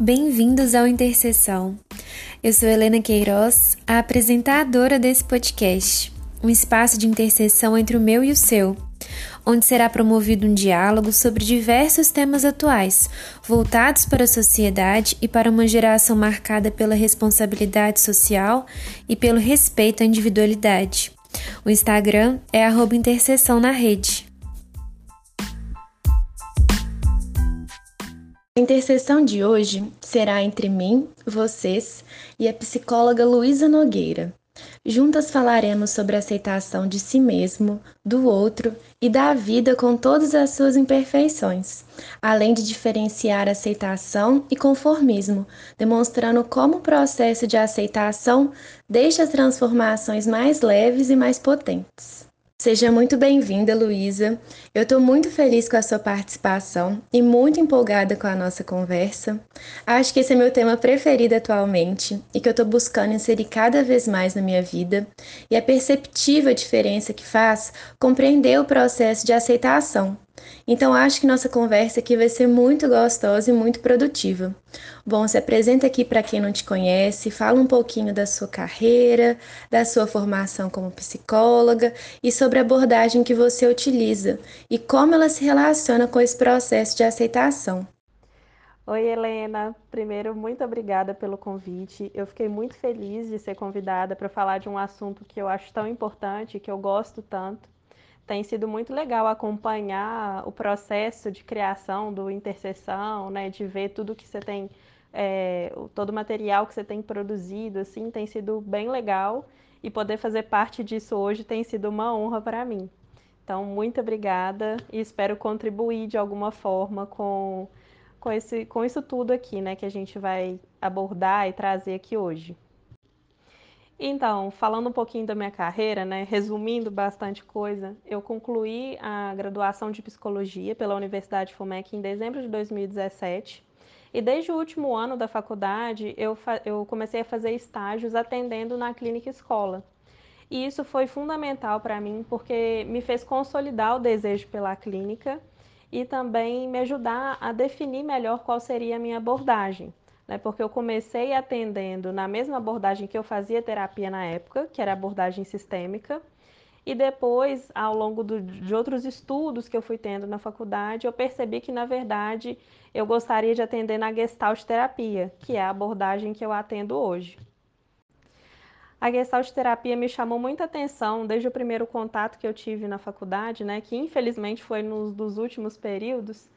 Bem-vindos ao Interseção. Eu sou Helena Queiroz, a apresentadora desse podcast, um espaço de interseção entre o meu e o seu, onde será promovido um diálogo sobre diversos temas atuais, voltados para a sociedade e para uma geração marcada pela responsabilidade social e pelo respeito à individualidade. O Instagram é interseção na rede. A interseção de hoje será entre mim, vocês e a psicóloga Luísa Nogueira. Juntas falaremos sobre a aceitação de si mesmo, do outro e da vida com todas as suas imperfeições, além de diferenciar aceitação e conformismo, demonstrando como o processo de aceitação deixa as transformações mais leves e mais potentes. Seja muito bem-vinda, Luísa. Eu estou muito feliz com a sua participação e muito empolgada com a nossa conversa. Acho que esse é meu tema preferido atualmente e que eu estou buscando inserir cada vez mais na minha vida, e é perceptível a diferença que faz compreender o processo de aceitação, então acho que nossa conversa aqui vai ser muito gostosa e muito produtiva. Bom, se apresenta aqui para quem não te conhece, fala um pouquinho da sua carreira, da sua formação como psicóloga e sobre a abordagem que você utiliza e como ela se relaciona com esse processo de aceitação. Oi, Helena. Primeiro, muito obrigada pelo convite. Eu fiquei muito feliz de ser convidada para falar de um assunto que eu acho tão importante, que eu gosto tanto tem sido muito legal acompanhar o processo de criação do Interseção, né, de ver tudo que você tem, é, todo o material que você tem produzido, assim, tem sido bem legal e poder fazer parte disso hoje tem sido uma honra para mim. Então, muito obrigada e espero contribuir de alguma forma com, com, esse, com isso tudo aqui, né, que a gente vai abordar e trazer aqui hoje. Então, falando um pouquinho da minha carreira, né, resumindo bastante coisa, eu concluí a graduação de psicologia pela Universidade FUMEC em dezembro de 2017. E desde o último ano da faculdade, eu, eu comecei a fazer estágios atendendo na clínica escola. E isso foi fundamental para mim, porque me fez consolidar o desejo pela clínica e também me ajudar a definir melhor qual seria a minha abordagem né? Porque eu comecei atendendo na mesma abordagem que eu fazia terapia na época, que era abordagem sistêmica. E depois, ao longo do, de outros estudos que eu fui tendo na faculdade, eu percebi que, na verdade, eu gostaria de atender na Gestalt terapia, que é a abordagem que eu atendo hoje. A Gestalt terapia me chamou muita atenção desde o primeiro contato que eu tive na faculdade, né, que infelizmente foi nos dos últimos períodos,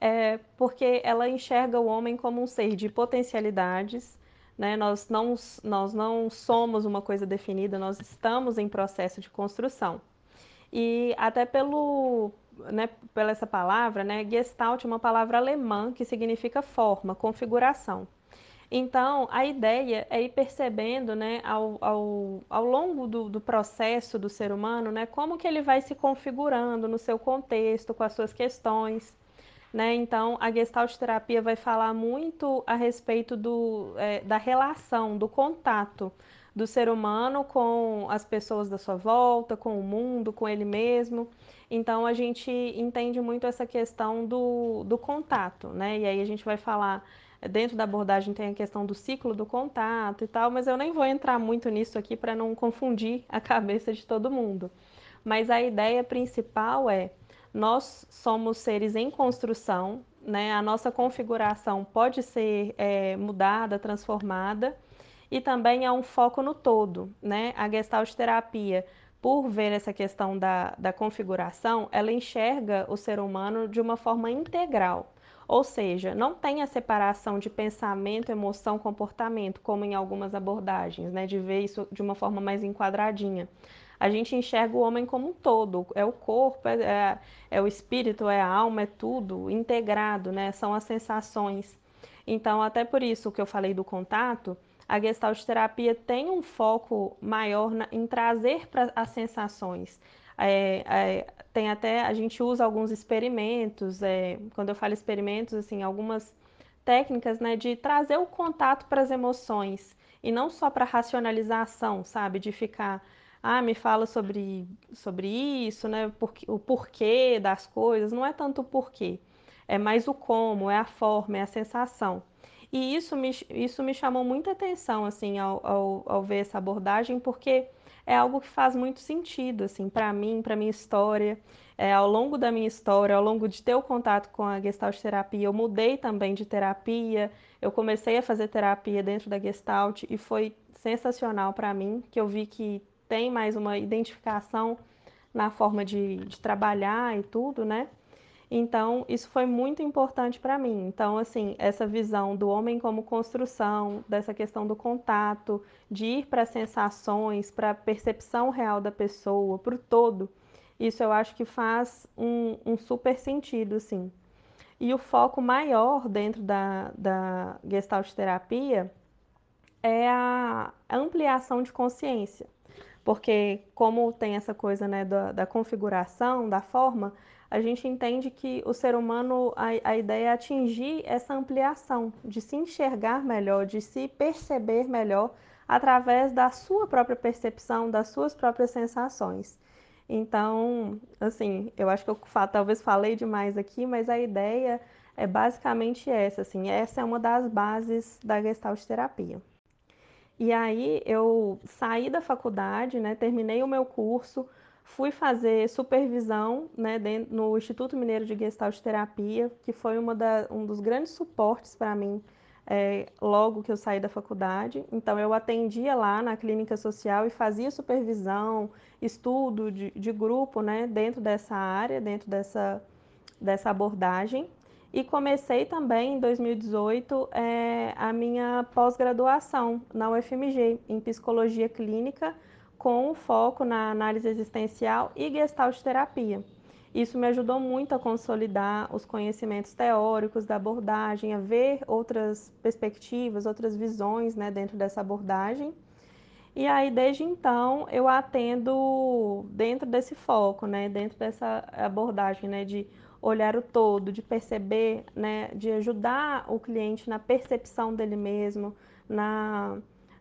é porque ela enxerga o homem como um ser de potencialidades. Né? Nós, não, nós não somos uma coisa definida, nós estamos em processo de construção. E até pelo, né, pela essa palavra, né, Gestalt é uma palavra alemã que significa forma, configuração. Então, a ideia é ir percebendo, né, ao, ao, ao longo do, do, processo do ser humano, né, como que ele vai se configurando no seu contexto, com as suas questões. Né? Então, a Gestalt terapia vai falar muito a respeito do, é, da relação, do contato do ser humano com as pessoas da sua volta, com o mundo, com ele mesmo. Então, a gente entende muito essa questão do, do contato, né? E aí a gente vai falar, dentro da abordagem tem a questão do ciclo do contato e tal, mas eu nem vou entrar muito nisso aqui para não confundir a cabeça de todo mundo. Mas a ideia principal é nós somos seres em construção, né? A nossa configuração pode ser é, mudada, transformada, e também há um foco no todo, né? A Gestalt terapia, por ver essa questão da, da configuração, ela enxerga o ser humano de uma forma integral. Ou seja, não tem a separação de pensamento, emoção, comportamento, como em algumas abordagens, né? De ver isso de uma forma mais enquadradinha a gente enxerga o homem como um todo. É o corpo, é, é, é o espírito, é a alma, é tudo integrado, né? São as sensações. Então, até por isso que eu falei do contato, a Gestalt terapia tem um foco maior na, em trazer para as sensações. É, é, tem até a gente usa alguns experimentos. É, quando eu falo experimentos, assim, algumas técnicas, né, de trazer o contato para as emoções e não só para racionalização, sabe, de ficar ah, me fala sobre, sobre isso, né? o porquê das coisas. Não é tanto o porquê, é mais o como, é a forma, é a sensação. E isso me, isso me chamou muita atenção, assim, ao, ao, ao ver essa abordagem, porque é algo que faz muito sentido, assim, para mim, para minha história. É, ao longo da minha história, ao longo de ter o contato com a Gestalt terapia, eu mudei também de terapia, eu comecei a fazer terapia dentro da Gestalt e foi sensacional para mim, que eu vi que tem mais uma identificação na forma de, de trabalhar e tudo, né? Então, isso foi muito importante para mim. Então, assim, essa visão do homem como construção, dessa questão do contato, de ir para sensações, para a percepção real da pessoa, para o todo, isso eu acho que faz um, um, super sentido, assim. E o foco maior dentro da, da Gestalt terapia é a ampliação de consciência. Porque, como tem essa coisa né, da, da configuração, da forma, a gente entende que o ser humano, a, a ideia é atingir essa ampliação, de se enxergar melhor, de se perceber melhor através da sua própria percepção, das suas próprias sensações. Então, assim, eu acho que eu talvez falei demais aqui, mas a ideia é basicamente essa, assim, essa é uma das bases da Gestalt terapia. E aí eu saí da faculdade, né, terminei o meu curso, Fui fazer supervisão né, no Instituto Mineiro de Gestalt Terapia, que foi uma da, um dos grandes suportes para mim é, logo que eu saí da faculdade. Então, eu atendia lá na clínica social e fazia supervisão, estudo de, de grupo né, dentro dessa área, dentro dessa, dessa abordagem. E comecei também em 2018 é, a minha pós-graduação na UFMG em psicologia clínica com foco na análise existencial e gestalt terapia. Isso me ajudou muito a consolidar os conhecimentos teóricos da abordagem, a ver outras perspectivas, outras visões né, dentro dessa abordagem. E aí, desde então, eu atendo dentro desse foco, né, dentro dessa abordagem né, de olhar o todo, de perceber, né, de ajudar o cliente na percepção dele mesmo, na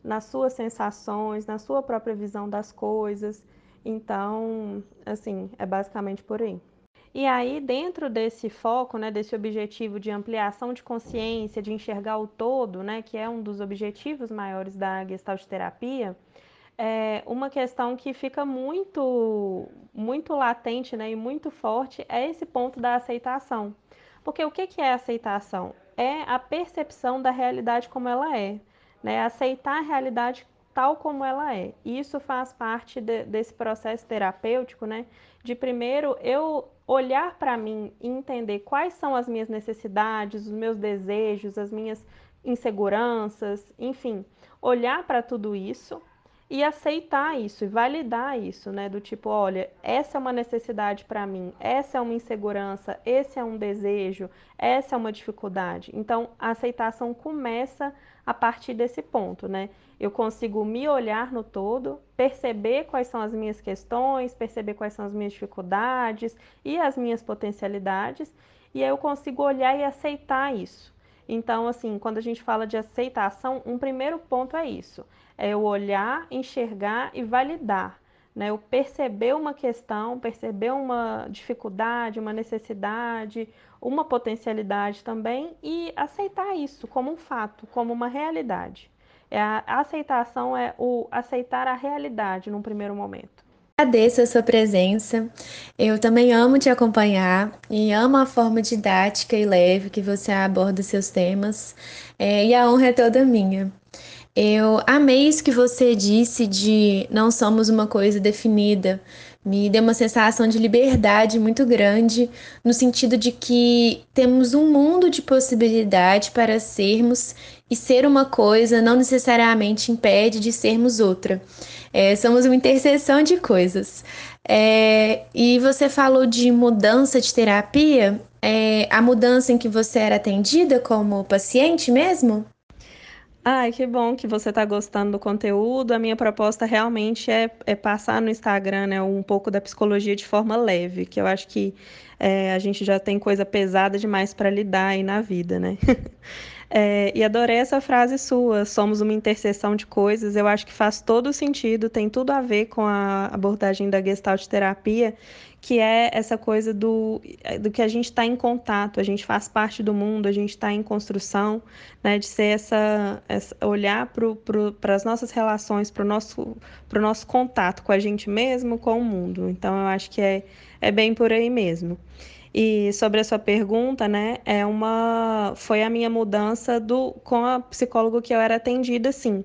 nas suas sensações, na sua própria visão das coisas. Então, assim, é basicamente por aí. E aí, dentro desse foco, né, desse objetivo de ampliação de consciência, de enxergar o todo, né, que é um dos objetivos maiores da Gestalt terapia, é uma questão que fica muito, muito latente né, e muito forte é esse ponto da aceitação. Porque o que é aceitação? É a percepção da realidade como ela é né? Aceitar a realidade tal como ela é. Isso faz parte de, desse processo terapêutico, né? De primeiro eu olhar para mim e entender quais são as minhas necessidades, os meus desejos, as minhas inseguranças, enfim, olhar para tudo isso e aceitar isso e validar isso, né? Do tipo, olha, essa é uma necessidade para mim, essa é uma insegurança, esse é um desejo, essa é uma dificuldade. Então, a aceitação começa a partir desse ponto, né? Eu consigo me olhar no todo, perceber quais são as minhas questões, perceber quais são as minhas dificuldades e as minhas potencialidades, e aí eu consigo olhar e aceitar isso. Então, assim, quando a gente fala de aceitação, um primeiro ponto é isso é eu olhar, enxergar e validar. Né? Eu perceber uma questão, perceber uma dificuldade, uma necessidade, uma potencialidade também e aceitar isso como um fato, como uma realidade. É a aceitação é o aceitar a realidade num primeiro momento. Agradeço a sua presença. Eu também amo te acompanhar e amo a forma didática e leve que você aborda seus temas. É, e a honra é toda minha. Eu amei isso que você disse de não somos uma coisa definida. Me deu uma sensação de liberdade muito grande, no sentido de que temos um mundo de possibilidade para sermos, e ser uma coisa não necessariamente impede de sermos outra. É, somos uma interseção de coisas. É, e você falou de mudança de terapia, é, a mudança em que você era atendida como paciente mesmo? Ai, que bom que você está gostando do conteúdo. A minha proposta realmente é, é, passar no Instagram né, um pouco da psicologia de forma leve, que eu acho que é, a gente já tem coisa pesada demais para lidar aí na vida, né? É, e adorei essa frase sua, somos uma interseção de coisas. Eu acho que faz todo sentido, tem tudo a ver com a abordagem da Gestalt terapia, que é essa coisa do, do que a gente está em contato, a gente faz parte do mundo, a gente está em construção, né, de ser essa, essa olhar para as nossas relações, para o nosso, nosso contato com a gente mesmo, com o mundo. Então eu acho que é, é bem por aí mesmo. E sobre a sua pergunta, né, é uma foi a minha mudança do com a psicóloga que eu era atendida, sim.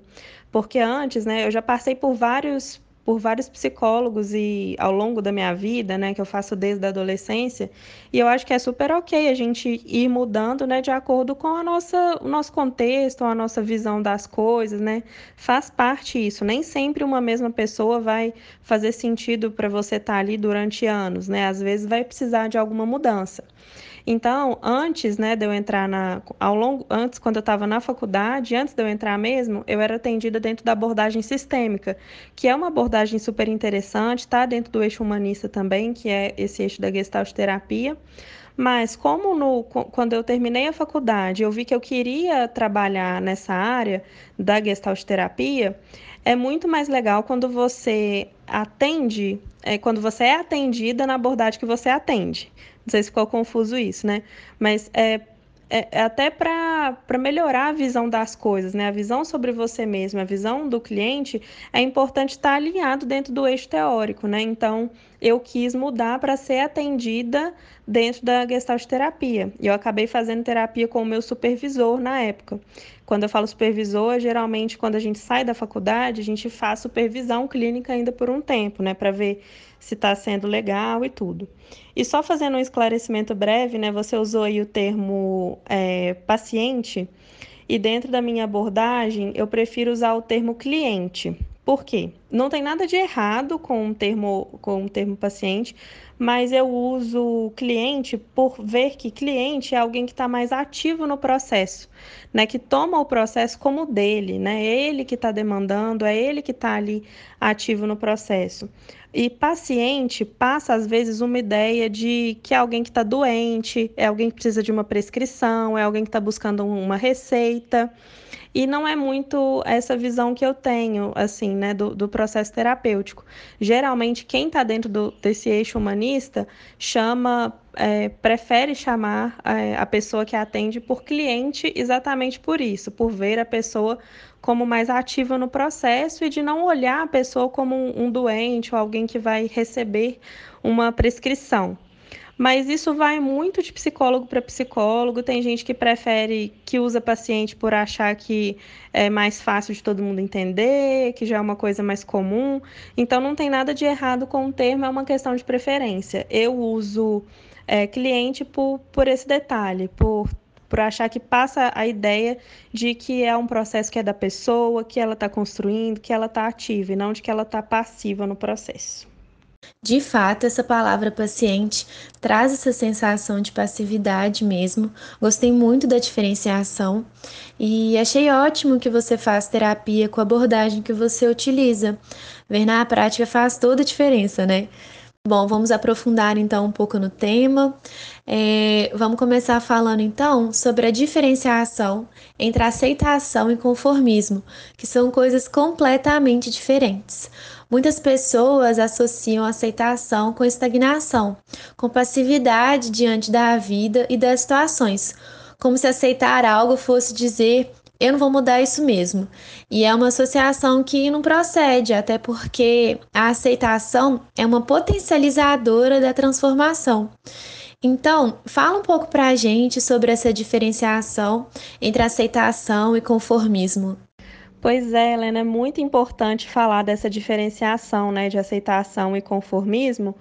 Porque antes, né, eu já passei por vários por vários psicólogos e ao longo da minha vida, né, que eu faço desde a adolescência, e eu acho que é super ok a gente ir mudando, né, de acordo com a nossa, o nosso contexto, a nossa visão das coisas, né, faz parte isso. Nem sempre uma mesma pessoa vai fazer sentido para você estar tá ali durante anos, né, às vezes vai precisar de alguma mudança. Então, antes, né, de eu entrar na ao longo antes quando eu estava na faculdade, antes de eu entrar mesmo, eu era atendida dentro da abordagem sistêmica, que é uma abordagem super interessante, tá dentro do eixo humanista também, que é esse eixo da Gestalt terapia. Mas como no, quando eu terminei a faculdade, eu vi que eu queria trabalhar nessa área da Gestalt terapia, é muito mais legal quando você atende, é, quando você é atendida na abordagem que você atende. Não sei se ficou confuso isso, né? Mas é, é, é até para melhorar a visão das coisas, né? A visão sobre você mesmo, a visão do cliente, é importante estar alinhado dentro do eixo teórico, né? Então, eu quis mudar para ser atendida dentro da Gestalt terapia. E eu acabei fazendo terapia com o meu supervisor na época. Quando eu falo supervisor, geralmente quando a gente sai da faculdade, a gente faz supervisão clínica ainda por um tempo, né? Para ver se está sendo legal e tudo. E só fazendo um esclarecimento breve, né? Você usou aí o termo é, paciente, e dentro da minha abordagem eu prefiro usar o termo cliente. Por quê? Não tem nada de errado com o termo, com o termo paciente, mas eu uso cliente por ver que cliente é alguém que está mais ativo no processo, né? Que toma o processo como dele, né? É ele que está demandando, é ele que está ali ativo no processo. E paciente passa, às vezes, uma ideia de que é alguém que está doente, é alguém que precisa de uma prescrição, é alguém que está buscando uma receita. E não é muito essa visão que eu tenho, assim, né, do, do processo terapêutico. Geralmente, quem está dentro do, desse eixo humanista chama é, prefere chamar é, a pessoa que atende por cliente exatamente por isso, por ver a pessoa como mais ativa no processo e de não olhar a pessoa como um, um doente ou alguém que vai receber uma prescrição. Mas isso vai muito de psicólogo para psicólogo. Tem gente que prefere, que usa paciente por achar que é mais fácil de todo mundo entender, que já é uma coisa mais comum. Então não tem nada de errado com o termo, é uma questão de preferência. Eu uso é, cliente por, por esse detalhe, por por achar que passa a ideia de que é um processo que é da pessoa, que ela está construindo, que ela está ativa e não de que ela está passiva no processo. De fato, essa palavra paciente traz essa sensação de passividade mesmo. Gostei muito da diferenciação e achei ótimo que você faz terapia com a abordagem que você utiliza. Ver na prática faz toda a diferença, né? Bom, vamos aprofundar então um pouco no tema. É, vamos começar falando então sobre a diferenciação entre aceitação e conformismo, que são coisas completamente diferentes. Muitas pessoas associam aceitação com estagnação, com passividade diante da vida e das situações, como se aceitar algo fosse dizer eu não vou mudar isso mesmo. E é uma associação que não procede, até porque a aceitação é uma potencializadora da transformação. Então, fala um pouco para a gente sobre essa diferenciação entre aceitação e conformismo. Pois é, Helena, é muito importante falar dessa diferenciação né, de aceitação e conformismo,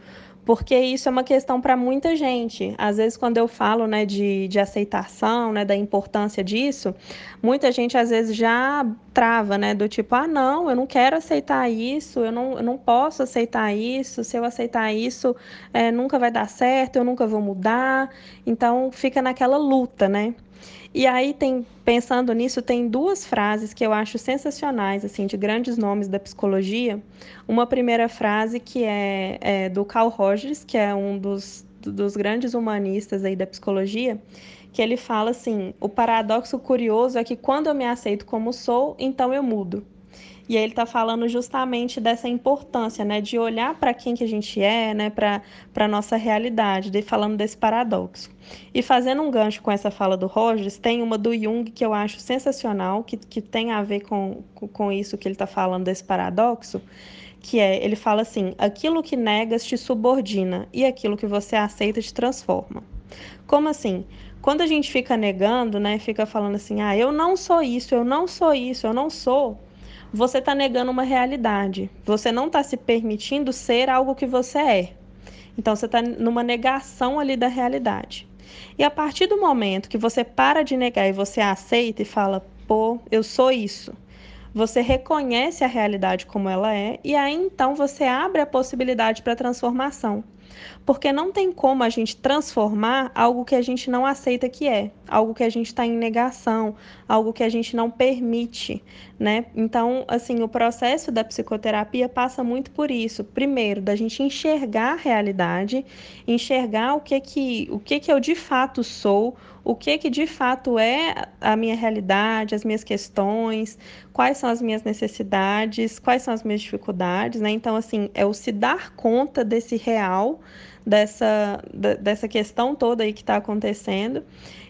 porque isso é uma questão para muita gente. Às vezes, quando eu falo né, de, de aceitação, né, da importância disso, muita gente às vezes já trava, né, do tipo, ah, não, eu não quero aceitar isso, eu não, eu não posso aceitar isso, se eu aceitar isso, é, nunca vai dar certo, eu nunca vou mudar. Então, fica naquela luta, né? E aí tem, pensando nisso, tem duas frases que eu acho sensacionais, assim, de grandes nomes da psicologia. Uma primeira frase que é, é do Carl Rogers, que é um dos dos grandes humanistas aí da psicologia, que ele fala assim: o paradoxo curioso é que quando eu me aceito como sou, então eu mudo. E aí ele está falando justamente dessa importância, né, de olhar para quem que a gente é, né, para a nossa realidade, de, falando desse paradoxo. E fazendo um gancho com essa fala do Rogers, tem uma do Jung que eu acho sensacional, que, que tem a ver com, com isso que ele está falando desse paradoxo, que é, ele fala assim, aquilo que negas te subordina e aquilo que você aceita te transforma. Como assim? Quando a gente fica negando, né, fica falando assim, ah, eu não sou isso, eu não sou isso, eu não sou, você está negando uma realidade. Você não está se permitindo ser algo que você é. Então você está numa negação ali da realidade. E a partir do momento que você para de negar e você aceita e fala, pô, eu sou isso, você reconhece a realidade como ela é e aí então você abre a possibilidade para transformação. Porque não tem como a gente transformar algo que a gente não aceita que é, algo que a gente está em negação, algo que a gente não permite, né? Então, assim, o processo da psicoterapia passa muito por isso. Primeiro, da gente enxergar a realidade, enxergar o que que, o que, que eu de fato sou, o que que de fato é a minha realidade, as minhas questões, quais são as minhas necessidades, quais são as minhas dificuldades, né? Então, assim, é o se dar conta desse real, dessa, dessa questão toda aí que está acontecendo.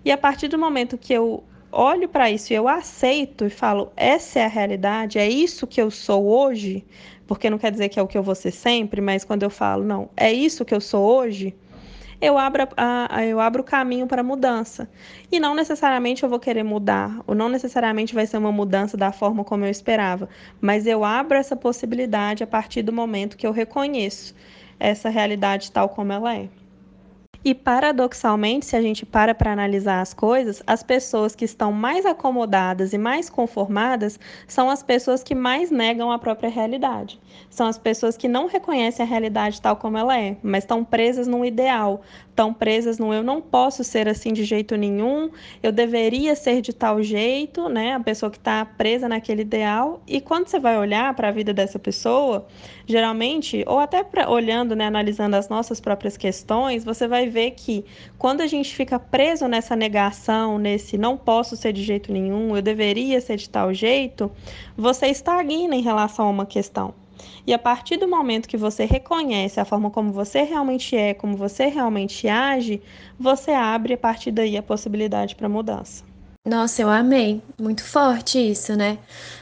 E a partir do momento que eu olho para isso e eu aceito e falo, essa é a realidade, é isso que eu sou hoje, porque não quer dizer que é o que eu vou ser sempre, mas quando eu falo, não, é isso que eu sou hoje, eu abro, a, eu abro caminho para mudança. E não necessariamente eu vou querer mudar, ou não necessariamente vai ser uma mudança da forma como eu esperava, mas eu abro essa possibilidade a partir do momento que eu reconheço essa realidade tal como ela é. E paradoxalmente, se a gente para para analisar as coisas, as pessoas que estão mais acomodadas e mais conformadas são as pessoas que mais negam a própria realidade. São as pessoas que não reconhecem a realidade tal como ela é, mas estão presas num ideal, estão presas no eu não posso ser assim de jeito nenhum, eu deveria ser de tal jeito, né? A pessoa que está presa naquele ideal. E quando você vai olhar para a vida dessa pessoa, geralmente, ou até pra, olhando, né, analisando as nossas próprias questões, você vai ver que quando a gente fica preso nessa negação, nesse não posso ser de jeito nenhum, eu deveria ser de tal jeito, você estagna em relação a uma questão. E a partir do momento que você reconhece a forma como você realmente é, como você realmente age, você abre a partir daí a possibilidade para mudança. Nossa, eu amei. Muito forte isso, né?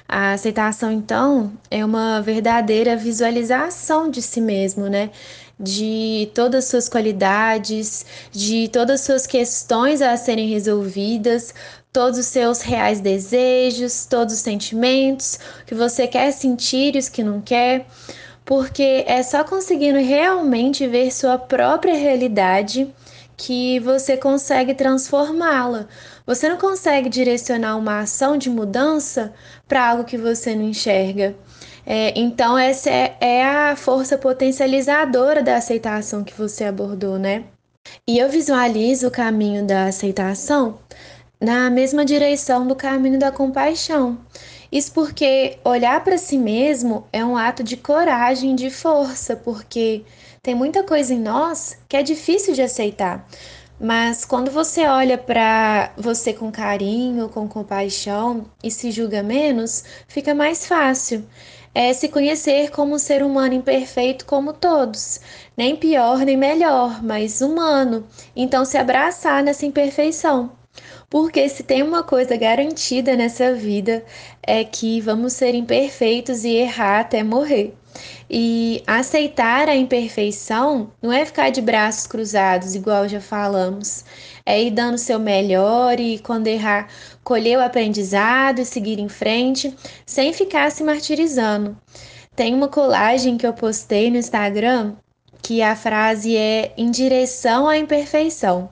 A aceitação, então, é uma verdadeira visualização de si mesmo, né? De todas as suas qualidades, de todas as suas questões a serem resolvidas, todos os seus reais desejos, todos os sentimentos que você quer sentir e os que não quer, porque é só conseguindo realmente ver sua própria realidade que você consegue transformá-la. Você não consegue direcionar uma ação de mudança para algo que você não enxerga. É, então, essa é, é a força potencializadora da aceitação que você abordou, né? E eu visualizo o caminho da aceitação na mesma direção do caminho da compaixão. Isso porque olhar para si mesmo é um ato de coragem, de força, porque tem muita coisa em nós que é difícil de aceitar. Mas quando você olha para você com carinho, com compaixão e se julga menos, fica mais fácil. É se conhecer como um ser humano imperfeito como todos, nem pior nem melhor, mas humano. Então se abraçar nessa imperfeição. Porque se tem uma coisa garantida nessa vida é que vamos ser imperfeitos e errar até morrer. E aceitar a imperfeição não é ficar de braços cruzados, igual já falamos. É ir dando seu melhor e, quando errar, colher o aprendizado e seguir em frente, sem ficar se martirizando. Tem uma colagem que eu postei no Instagram que a frase é em direção à imperfeição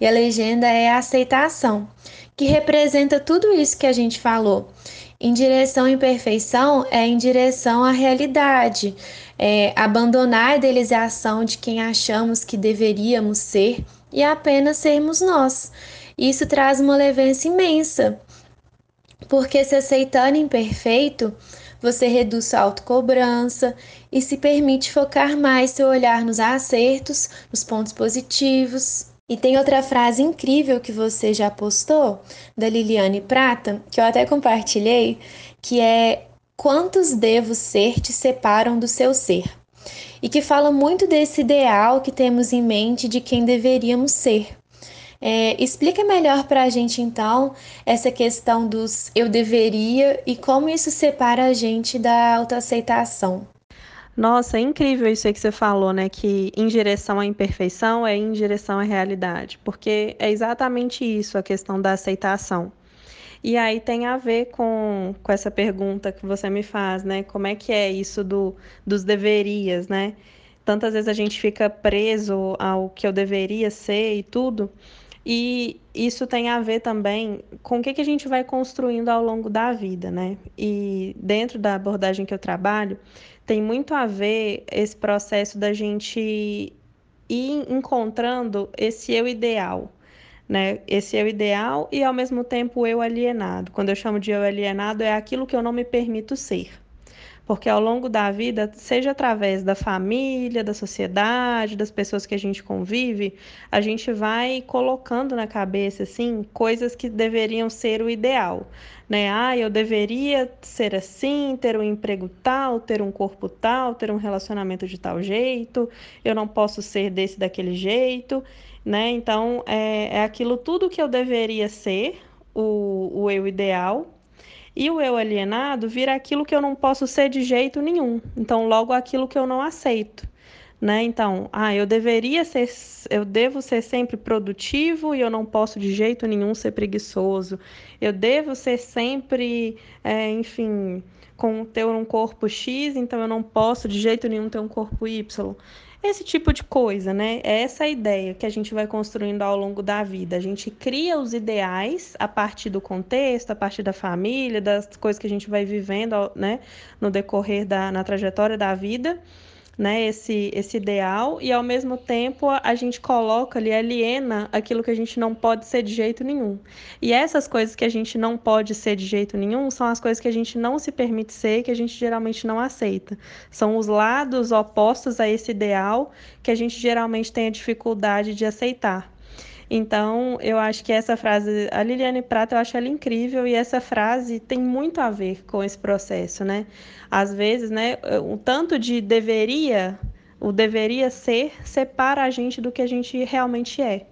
e a legenda é aceitação, que representa tudo isso que a gente falou. Em direção à imperfeição é em direção à realidade, é abandonar a idealização de quem achamos que deveríamos ser e apenas sermos nós. Isso traz uma leveza imensa, porque se aceitando imperfeito, você reduz sua autocobrança e se permite focar mais seu olhar nos acertos, nos pontos positivos. E tem outra frase incrível que você já postou, da Liliane Prata, que eu até compartilhei, que é Quantos devo ser te separam do seu ser? E que fala muito desse ideal que temos em mente de quem deveríamos ser. É, explica melhor para a gente, então, essa questão dos eu deveria e como isso separa a gente da autoaceitação. Nossa, é incrível isso aí que você falou, né? Que em direção à imperfeição é em direção à realidade, porque é exatamente isso a questão da aceitação. E aí tem a ver com, com essa pergunta que você me faz, né? Como é que é isso do, dos deverias, né? Tantas vezes a gente fica preso ao que eu deveria ser e tudo, e isso tem a ver também com o que, que a gente vai construindo ao longo da vida, né? E dentro da abordagem que eu trabalho, tem muito a ver esse processo da gente ir encontrando esse eu ideal, né? Esse eu ideal e ao mesmo tempo o eu alienado. Quando eu chamo de eu alienado, é aquilo que eu não me permito ser porque ao longo da vida, seja através da família, da sociedade, das pessoas que a gente convive, a gente vai colocando na cabeça assim coisas que deveriam ser o ideal, né? Ah, eu deveria ser assim, ter um emprego tal, ter um corpo tal, ter um relacionamento de tal jeito, eu não posso ser desse daquele jeito, né? Então é, é aquilo tudo que eu deveria ser, o, o eu ideal e o eu alienado vira aquilo que eu não posso ser de jeito nenhum. Então, logo aquilo que eu não aceito. Né? Então, ah, eu deveria ser, eu devo ser sempre produtivo e eu não posso de jeito nenhum ser preguiçoso. Eu devo ser sempre, é, enfim, com ter um corpo X, então eu não posso de jeito nenhum ter um corpo Y. Esse tipo de coisa, né? É essa ideia que a gente vai construindo ao longo da vida. A gente cria os ideais a partir do contexto, a partir da família, das coisas que a gente vai vivendo, né, no decorrer da na trajetória da vida né, esse, esse ideal e ao mesmo tempo a gente coloca ali, aliena aquilo que a gente não pode ser de jeito nenhum. E essas coisas que a gente não pode ser de jeito nenhum são as coisas que a gente não se permite ser, que a gente geralmente não aceita. São os lados opostos a esse ideal que a gente geralmente tem a dificuldade de aceitar. Então, eu acho que essa frase, a Liliane Prata, eu acho ela incrível e essa frase tem muito a ver com esse processo, né? Às vezes, né, o tanto de deveria, o deveria ser, separa a gente do que a gente realmente é,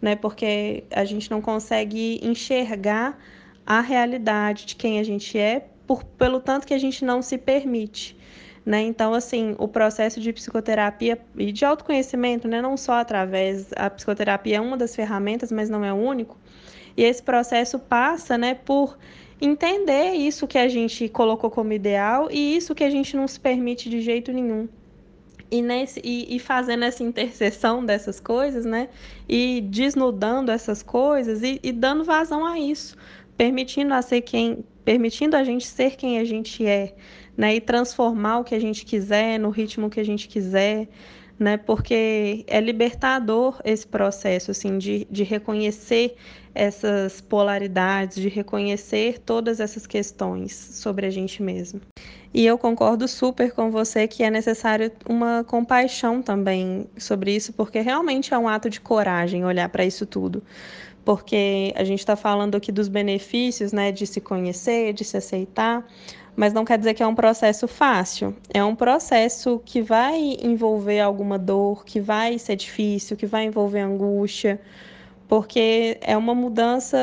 né? Porque a gente não consegue enxergar a realidade de quem a gente é por, pelo tanto que a gente não se permite. Né? Então, assim, o processo de psicoterapia e de autoconhecimento, né? não só através, a psicoterapia é uma das ferramentas, mas não é o único, e esse processo passa né, por entender isso que a gente colocou como ideal e isso que a gente não se permite de jeito nenhum. E, nesse, e, e fazendo essa interseção dessas coisas, né? E desnudando essas coisas e, e dando vazão a isso, permitindo a ser quem, permitindo a gente ser quem a gente é, né? E transformar o que a gente quiser no ritmo que a gente quiser, né? Porque é libertador esse processo, assim, de, de reconhecer essas polaridades, de reconhecer todas essas questões sobre a gente mesmo. E eu concordo super com você que é necessário uma compaixão também sobre isso, porque realmente é um ato de coragem olhar para isso tudo. Porque a gente está falando aqui dos benefícios, né, de se conhecer, de se aceitar, mas não quer dizer que é um processo fácil. É um processo que vai envolver alguma dor, que vai ser difícil, que vai envolver angústia, porque é uma mudança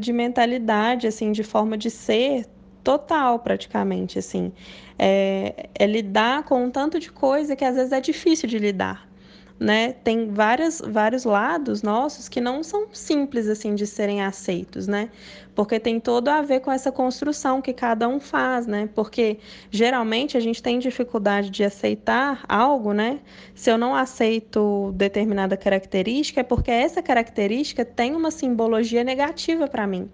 de mentalidade, assim, de forma de ser total, praticamente, assim. É, é lidar com um tanto de coisa que às vezes é difícil de lidar né? Tem várias, vários lados nossos que não são simples assim de serem aceitos, né? Porque tem todo a ver com essa construção que cada um faz, né? Porque geralmente a gente tem dificuldade de aceitar algo, né? Se eu não aceito determinada característica, é porque essa característica tem uma simbologia negativa para mim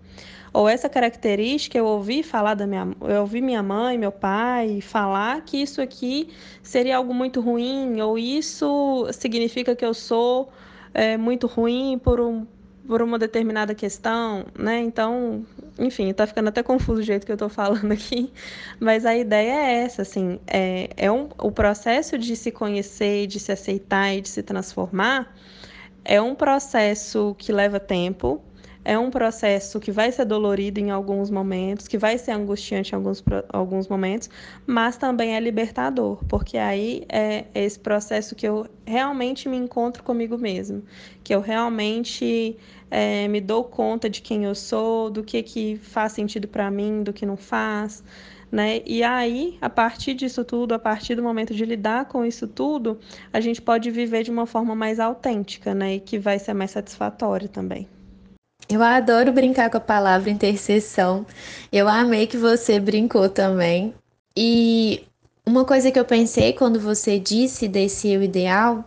ou essa característica eu ouvi falar da minha eu ouvi minha mãe, meu pai falar que isso aqui seria algo muito ruim ou isso significa que eu sou é, muito ruim por um por uma determinada questão, né? Então, enfim, tá ficando até confuso o jeito que eu tô falando aqui, mas a ideia é essa, assim, é, é um, o processo de se conhecer, de se aceitar e de se transformar é um processo que leva tempo, é um processo que vai ser dolorido em alguns momentos, que vai ser angustiante em alguns, alguns momentos, mas também é libertador, porque aí é esse processo que eu realmente me encontro comigo mesmo, que eu realmente é, me dou conta de quem eu sou, do que, que faz sentido para mim, do que não faz. Né? E aí, a partir disso tudo, a partir do momento de lidar com isso tudo, a gente pode viver de uma forma mais autêntica, né? E que vai ser mais satisfatória também. Eu adoro brincar com a palavra intercessão. Eu amei que você brincou também. E uma coisa que eu pensei quando você disse desse eu ideal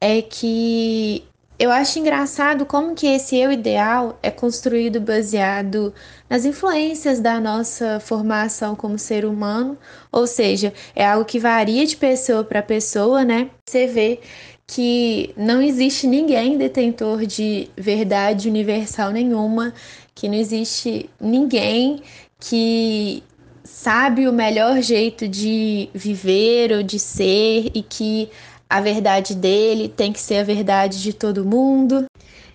é que eu acho engraçado como que esse eu ideal é construído baseado nas influências da nossa formação como ser humano, ou seja, é algo que varia de pessoa para pessoa, né? Você vê que não existe ninguém detentor de verdade universal nenhuma, que não existe ninguém que sabe o melhor jeito de viver ou de ser e que a verdade dele tem que ser a verdade de todo mundo.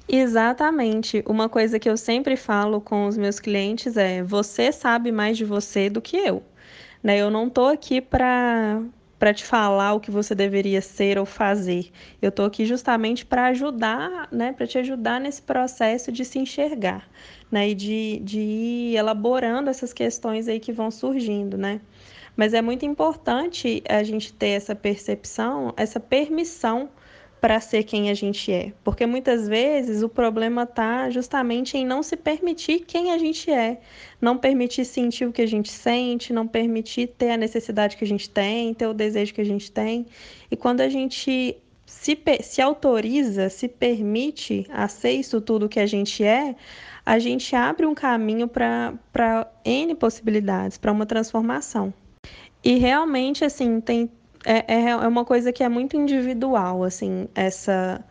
Exatamente. Uma coisa que eu sempre falo com os meus clientes é: você sabe mais de você do que eu. Né? Eu não estou aqui para para te falar o que você deveria ser ou fazer. Eu estou aqui justamente para ajudar, né, para te ajudar nesse processo de se enxergar, né, e de, de ir elaborando essas questões aí que vão surgindo, né. Mas é muito importante a gente ter essa percepção, essa permissão para ser quem a gente é. Porque muitas vezes o problema está justamente em não se permitir quem a gente é, não permitir sentir o que a gente sente, não permitir ter a necessidade que a gente tem, ter o desejo que a gente tem. E quando a gente se, se autoriza, se permite a ser isso tudo que a gente é, a gente abre um caminho para N possibilidades, para uma transformação. E realmente, assim, tem é, é, é uma coisa que é muito individual, assim, essa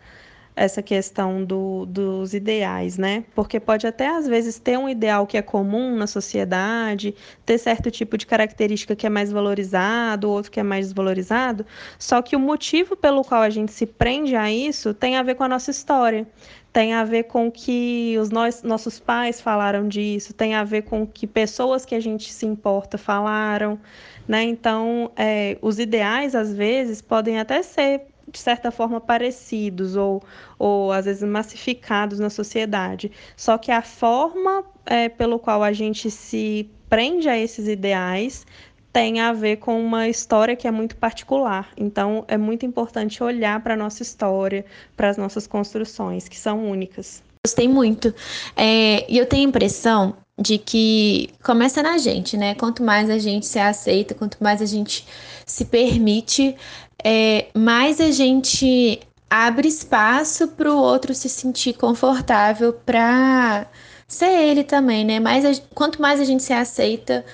essa questão do, dos ideais, né? Porque pode até às vezes ter um ideal que é comum na sociedade, ter certo tipo de característica que é mais valorizado, outro que é mais desvalorizado, só que o motivo pelo qual a gente se prende a isso tem a ver com a nossa história, tem a ver com que os nós, nossos pais falaram disso, tem a ver com que pessoas que a gente se importa falaram. Né? Então, é, os ideais, às vezes, podem até ser, de certa forma, parecidos ou, ou às vezes, massificados na sociedade. Só que a forma é, pelo qual a gente se prende a esses ideais tem a ver com uma história que é muito particular. Então, é muito importante olhar para a nossa história, para as nossas construções, que são únicas. Gostei muito. É, e eu tenho a impressão de que começa na gente, né? Quanto mais a gente se aceita, quanto mais a gente se permite, é, mais a gente abre espaço para o outro se sentir confortável para ser ele também, né? Mais a, quanto mais a gente se aceita,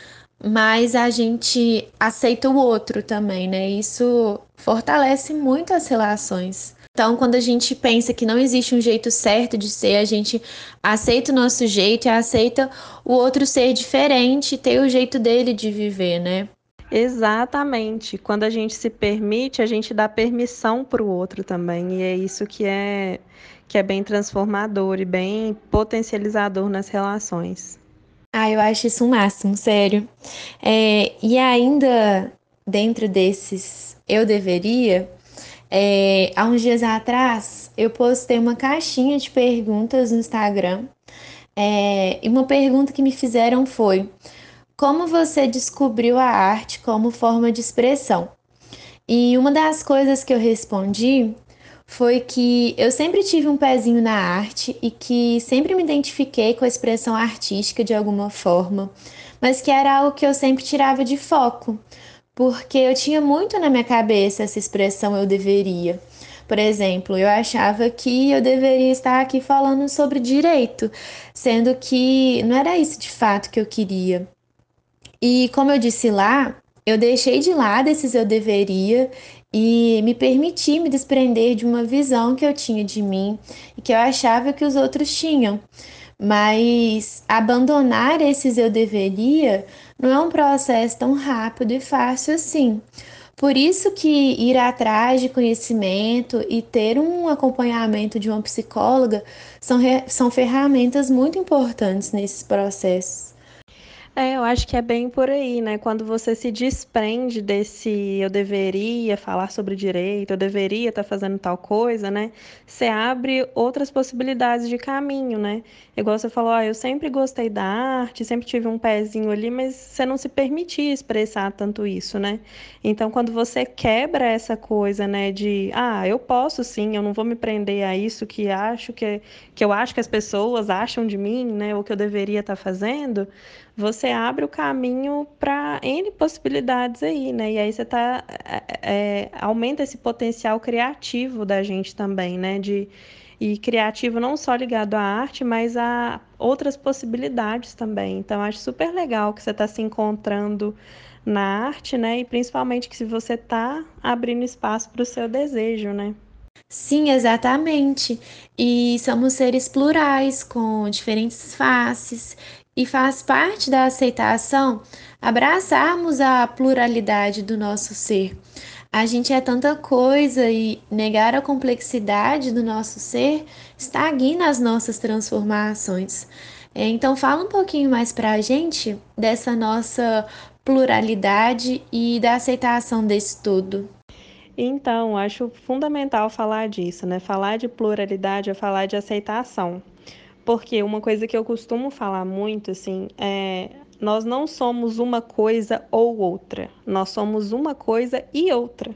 mais a gente aceita o outro também, né? Isso fortalece muito as relações. Então, quando a gente pensa que não existe um jeito certo de ser, a gente aceita o nosso jeito e aceita o outro ser diferente, ter o jeito dele de viver, né? Exatamente. Quando a gente se permite, a gente dá permissão para o outro também. E é isso que é, que é bem transformador e bem potencializador nas relações. Ah, eu acho isso um máximo, sério. É, e ainda dentro desses eu deveria, é, há uns dias atrás, eu postei uma caixinha de perguntas no Instagram. É, e uma pergunta que me fizeram foi: Como você descobriu a arte como forma de expressão? E uma das coisas que eu respondi foi que eu sempre tive um pezinho na arte e que sempre me identifiquei com a expressão artística de alguma forma, mas que era algo que eu sempre tirava de foco porque eu tinha muito na minha cabeça essa expressão eu deveria. Por exemplo, eu achava que eu deveria estar aqui falando sobre direito, sendo que não era isso de fato que eu queria. E como eu disse lá, eu deixei de lado esses eu deveria e me permitir me desprender de uma visão que eu tinha de mim e que eu achava que os outros tinham. Mas abandonar esses eu deveria não é um processo tão rápido e fácil assim. Por isso que ir atrás de conhecimento e ter um acompanhamento de uma psicóloga são, são ferramentas muito importantes nesses processos. É, eu acho que é bem por aí, né? Quando você se desprende desse eu deveria falar sobre direito, eu deveria estar tá fazendo tal coisa, né? Você abre outras possibilidades de caminho, né? Igual você falou, ah, eu sempre gostei da arte, sempre tive um pezinho ali, mas você não se permitia expressar tanto isso, né? Então, quando você quebra essa coisa, né, de, ah, eu posso sim, eu não vou me prender a isso que acho que, que eu acho que as pessoas acham de mim, né, ou que eu deveria estar tá fazendo, você abre o caminho para N possibilidades aí, né? E aí você tá, é, é, aumenta esse potencial criativo da gente também, né? De, e criativo não só ligado à arte, mas a outras possibilidades também. Então, acho super legal que você está se encontrando na arte, né? E principalmente que se você está abrindo espaço para o seu desejo, né? Sim, exatamente. E somos seres plurais, com diferentes faces, e faz parte da aceitação abraçarmos a pluralidade do nosso ser. A gente é tanta coisa e negar a complexidade do nosso ser estagna as nossas transformações. É, então, fala um pouquinho mais para a gente dessa nossa pluralidade e da aceitação desse tudo. Então, acho fundamental falar disso, né? Falar de pluralidade é falar de aceitação. Porque uma coisa que eu costumo falar muito, assim, é nós não somos uma coisa ou outra, nós somos uma coisa e outra.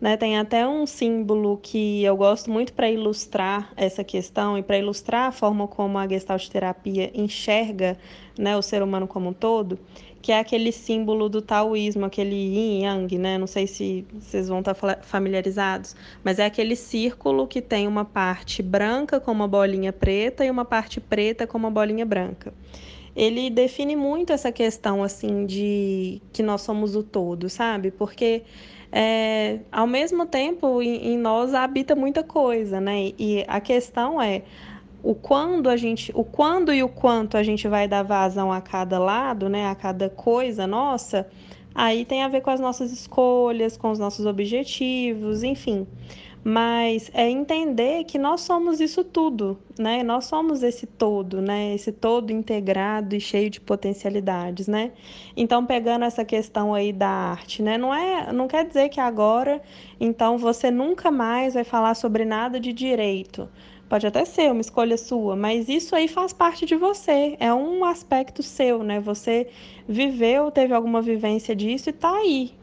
Né? Tem até um símbolo que eu gosto muito para ilustrar essa questão e para ilustrar a forma como a Gestalt terapia enxerga né, o ser humano como um todo, que é aquele símbolo do taoísmo, aquele yin yang, né? Não sei se vocês vão estar familiarizados, mas é aquele círculo que tem uma parte branca com uma bolinha preta e uma parte preta com uma bolinha branca. Ele define muito essa questão assim de que nós somos o todo, sabe? Porque é, ao mesmo tempo em, em nós habita muita coisa, né? E a questão é o quando a gente, o quando e o quanto a gente vai dar vazão a cada lado, né, a cada coisa nossa, aí tem a ver com as nossas escolhas, com os nossos objetivos, enfim. Mas é entender que nós somos isso tudo, né? Nós somos esse todo, né? Esse todo integrado e cheio de potencialidades, né? Então, pegando essa questão aí da arte, né? Não é, não quer dizer que agora, então você nunca mais vai falar sobre nada de direito Pode até ser uma escolha sua, mas isso aí faz parte de você, é um aspecto seu, né? Você viveu, teve alguma vivência disso e tá aí,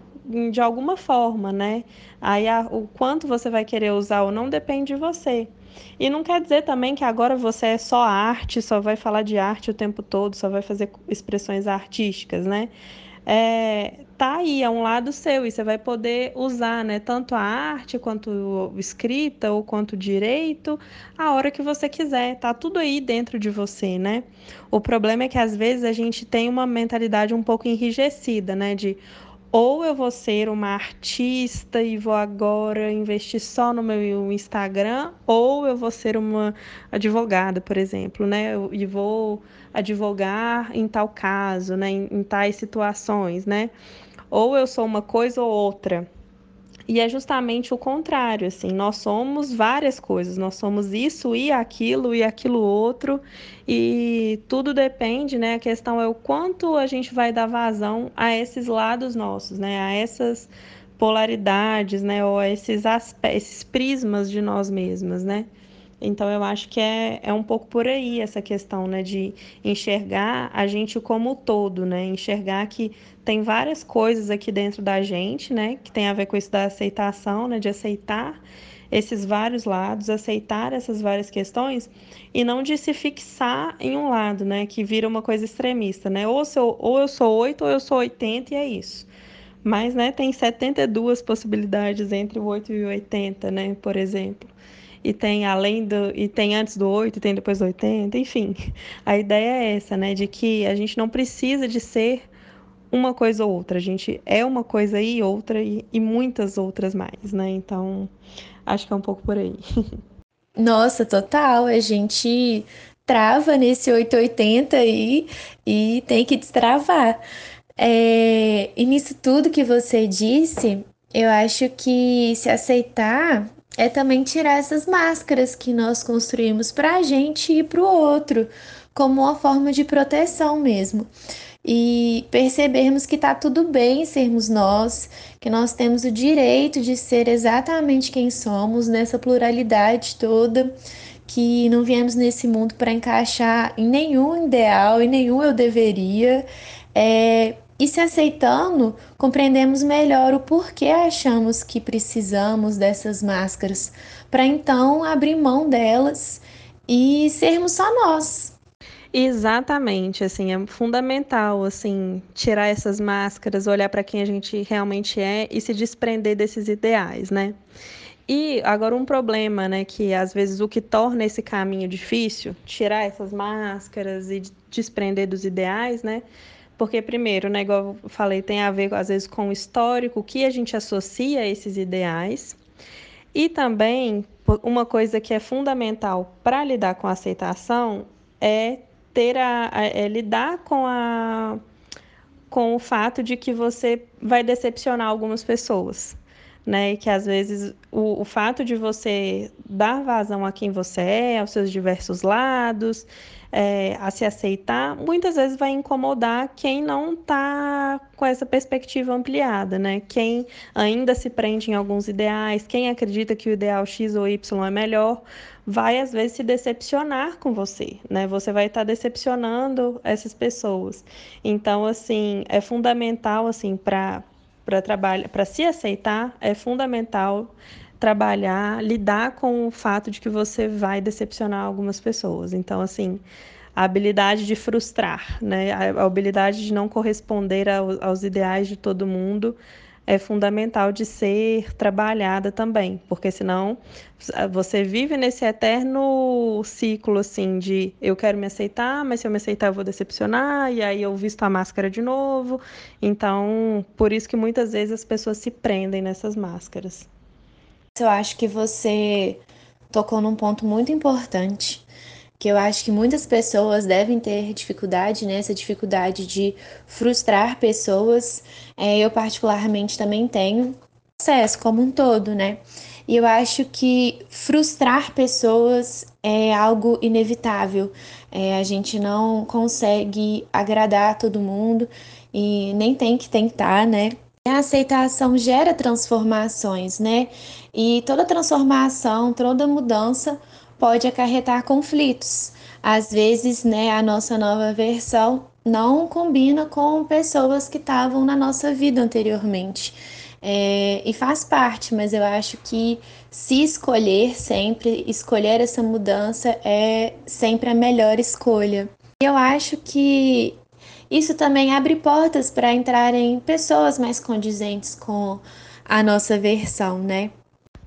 de alguma forma, né? Aí a, o quanto você vai querer usar ou não depende de você. E não quer dizer também que agora você é só arte, só vai falar de arte o tempo todo, só vai fazer expressões artísticas, né? É, tá aí, é um lado seu, e você vai poder usar, né, tanto a arte quanto escrita ou quanto direito, a hora que você quiser, tá tudo aí dentro de você, né? O problema é que às vezes a gente tem uma mentalidade um pouco enrijecida, né, de ou eu vou ser uma artista e vou agora investir só no meu Instagram, ou eu vou ser uma advogada, por exemplo, né? E vou advogar em tal caso, né? Em, em tais situações, né? Ou eu sou uma coisa ou outra. E é justamente o contrário, assim, nós somos várias coisas, nós somos isso e aquilo e aquilo outro, e tudo depende, né? A questão é o quanto a gente vai dar vazão a esses lados nossos, né? A essas polaridades, né? Ou a esses, esses prismas de nós mesmas, né? Então eu acho que é, é um pouco por aí essa questão, né, de enxergar a gente como todo, né, enxergar que tem várias coisas aqui dentro da gente, né, que tem a ver com isso da aceitação, né, de aceitar esses vários lados, aceitar essas várias questões e não de se fixar em um lado, né, que vira uma coisa extremista, né, ou, eu, ou eu sou 8 ou eu sou 80 e é isso. Mas, né, tem 72 possibilidades entre o 8 e o 80, né, por exemplo e tem além do e tem antes do 8 e tem depois do 80, enfim. A ideia é essa, né, de que a gente não precisa de ser uma coisa ou outra, a gente é uma coisa e outra e, e muitas outras mais, né? Então, acho que é um pouco por aí. Nossa, total, a gente trava nesse 880 aí e tem que destravar. É, e nisso tudo que você disse, eu acho que se aceitar é também tirar essas máscaras que nós construímos para a gente e para o outro, como uma forma de proteção mesmo. E percebermos que tá tudo bem sermos nós, que nós temos o direito de ser exatamente quem somos nessa pluralidade toda, que não viemos nesse mundo para encaixar em nenhum ideal, em nenhum eu deveria. É, e se aceitando, compreendemos melhor o porquê achamos que precisamos dessas máscaras, para então abrir mão delas e sermos só nós. Exatamente, assim, é fundamental, assim, tirar essas máscaras, olhar para quem a gente realmente é e se desprender desses ideais, né? E agora um problema, né, que às vezes o que torna esse caminho difícil, tirar essas máscaras e desprender dos ideais, né? Porque, primeiro, né, igual eu falei, tem a ver, às vezes, com o histórico, o que a gente associa a esses ideais. E também, uma coisa que é fundamental para lidar com a aceitação é ter a, é lidar com a com o fato de que você vai decepcionar algumas pessoas né? Que às vezes o, o fato de você dar vazão a quem você é, aos seus diversos lados, é, a se aceitar, muitas vezes vai incomodar quem não está com essa perspectiva ampliada, né? Quem ainda se prende em alguns ideais, quem acredita que o ideal X ou Y é melhor, vai às vezes se decepcionar com você, né? Você vai estar tá decepcionando essas pessoas. Então, assim, é fundamental assim para para trabalhar, para se aceitar, é fundamental trabalhar, lidar com o fato de que você vai decepcionar algumas pessoas. Então, assim, a habilidade de frustrar, né? A habilidade de não corresponder ao, aos ideais de todo mundo é fundamental de ser trabalhada também, porque senão você vive nesse eterno ciclo assim de eu quero me aceitar, mas se eu me aceitar eu vou decepcionar e aí eu visto a máscara de novo. Então, por isso que muitas vezes as pessoas se prendem nessas máscaras. Eu acho que você tocou num ponto muito importante que eu acho que muitas pessoas devem ter dificuldade, né? Essa dificuldade de frustrar pessoas. É, eu, particularmente, também tenho processo como um todo, né? E eu acho que frustrar pessoas é algo inevitável. É, a gente não consegue agradar todo mundo e nem tem que tentar, né? A aceitação gera transformações, né? E toda transformação, toda mudança pode acarretar conflitos. Às vezes, né, a nossa nova versão não combina com pessoas que estavam na nossa vida anteriormente. É, e faz parte, mas eu acho que se escolher sempre, escolher essa mudança é sempre a melhor escolha. Eu acho que isso também abre portas para entrarem pessoas mais condizentes com a nossa versão, né?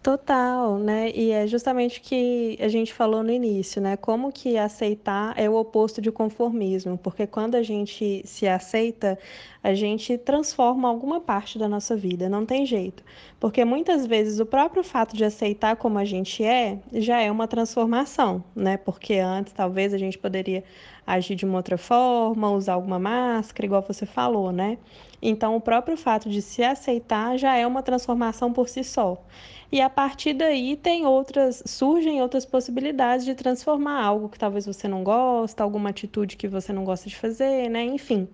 Total, né? E é justamente o que a gente falou no início, né? Como que aceitar é o oposto de conformismo, porque quando a gente se aceita, a gente transforma alguma parte da nossa vida, não tem jeito. Porque muitas vezes o próprio fato de aceitar como a gente é já é uma transformação, né? Porque antes talvez a gente poderia agir de uma outra forma, usar alguma máscara, igual você falou, né? Então, o próprio fato de se aceitar já é uma transformação por si só. E a partir daí tem outras, surgem outras possibilidades de transformar algo que talvez você não gosta, alguma atitude que você não gosta de fazer, né? Enfim.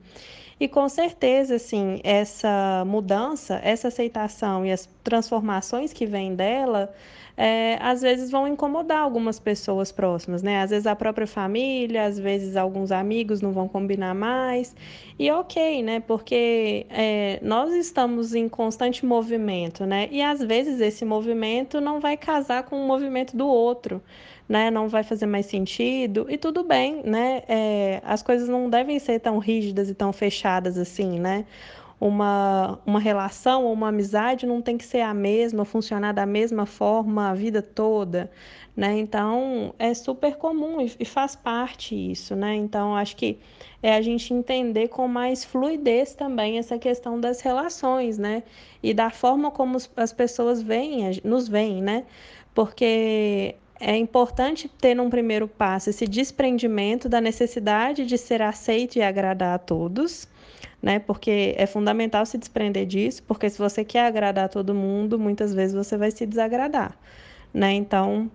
E com certeza, assim, essa mudança, essa aceitação e as transformações que vêm dela é, às vezes vão incomodar algumas pessoas próximas, né? Às vezes a própria família, às vezes alguns amigos não vão combinar mais. E ok, né? Porque é, nós estamos em constante movimento, né? E às vezes esse movimento não vai casar com o movimento do outro. Né, não vai fazer mais sentido e tudo bem, né? É, as coisas não devem ser tão rígidas e tão fechadas assim, né? Uma, uma relação ou uma amizade não tem que ser a mesma, funcionar da mesma forma a vida toda, né? Então é super comum e, faz parte isso, né? Então acho que é a gente entender com mais fluidez também essa questão das relações, né? E da forma como as pessoas veem, nos veem, né? Porque é importante ter num primeiro passo esse desprendimento da necessidade de ser aceito e agradar a todos, né? Porque é fundamental se desprender disso, porque se você quer agradar todo mundo, muitas vezes você vai se desagradar, né? Então,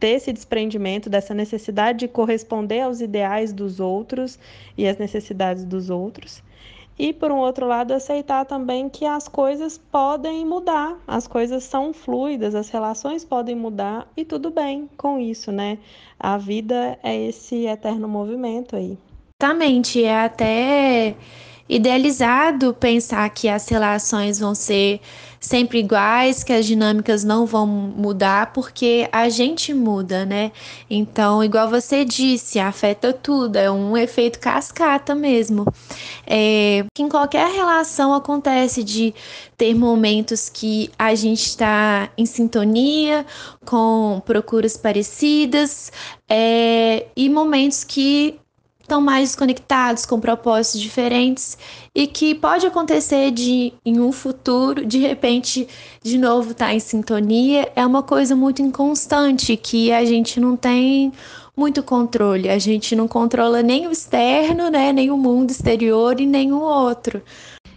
ter esse desprendimento dessa necessidade de corresponder aos ideais dos outros e às necessidades dos outros. E, por um outro lado, aceitar também que as coisas podem mudar, as coisas são fluidas, as relações podem mudar e tudo bem com isso, né? A vida é esse eterno movimento aí. Exatamente, é até idealizado pensar que as relações vão ser sempre iguais, que as dinâmicas não vão mudar, porque a gente muda, né? Então, igual você disse, afeta tudo, é um efeito cascata mesmo. É, em qualquer relação acontece de ter momentos que a gente está em sintonia, com procuras parecidas, é, e momentos que estão mais desconectados, com propósitos diferentes e que pode acontecer de em um futuro, de repente, de novo estar tá em sintonia, é uma coisa muito inconstante que a gente não tem muito controle. A gente não controla nem o externo, né, nem o mundo exterior e nem o outro.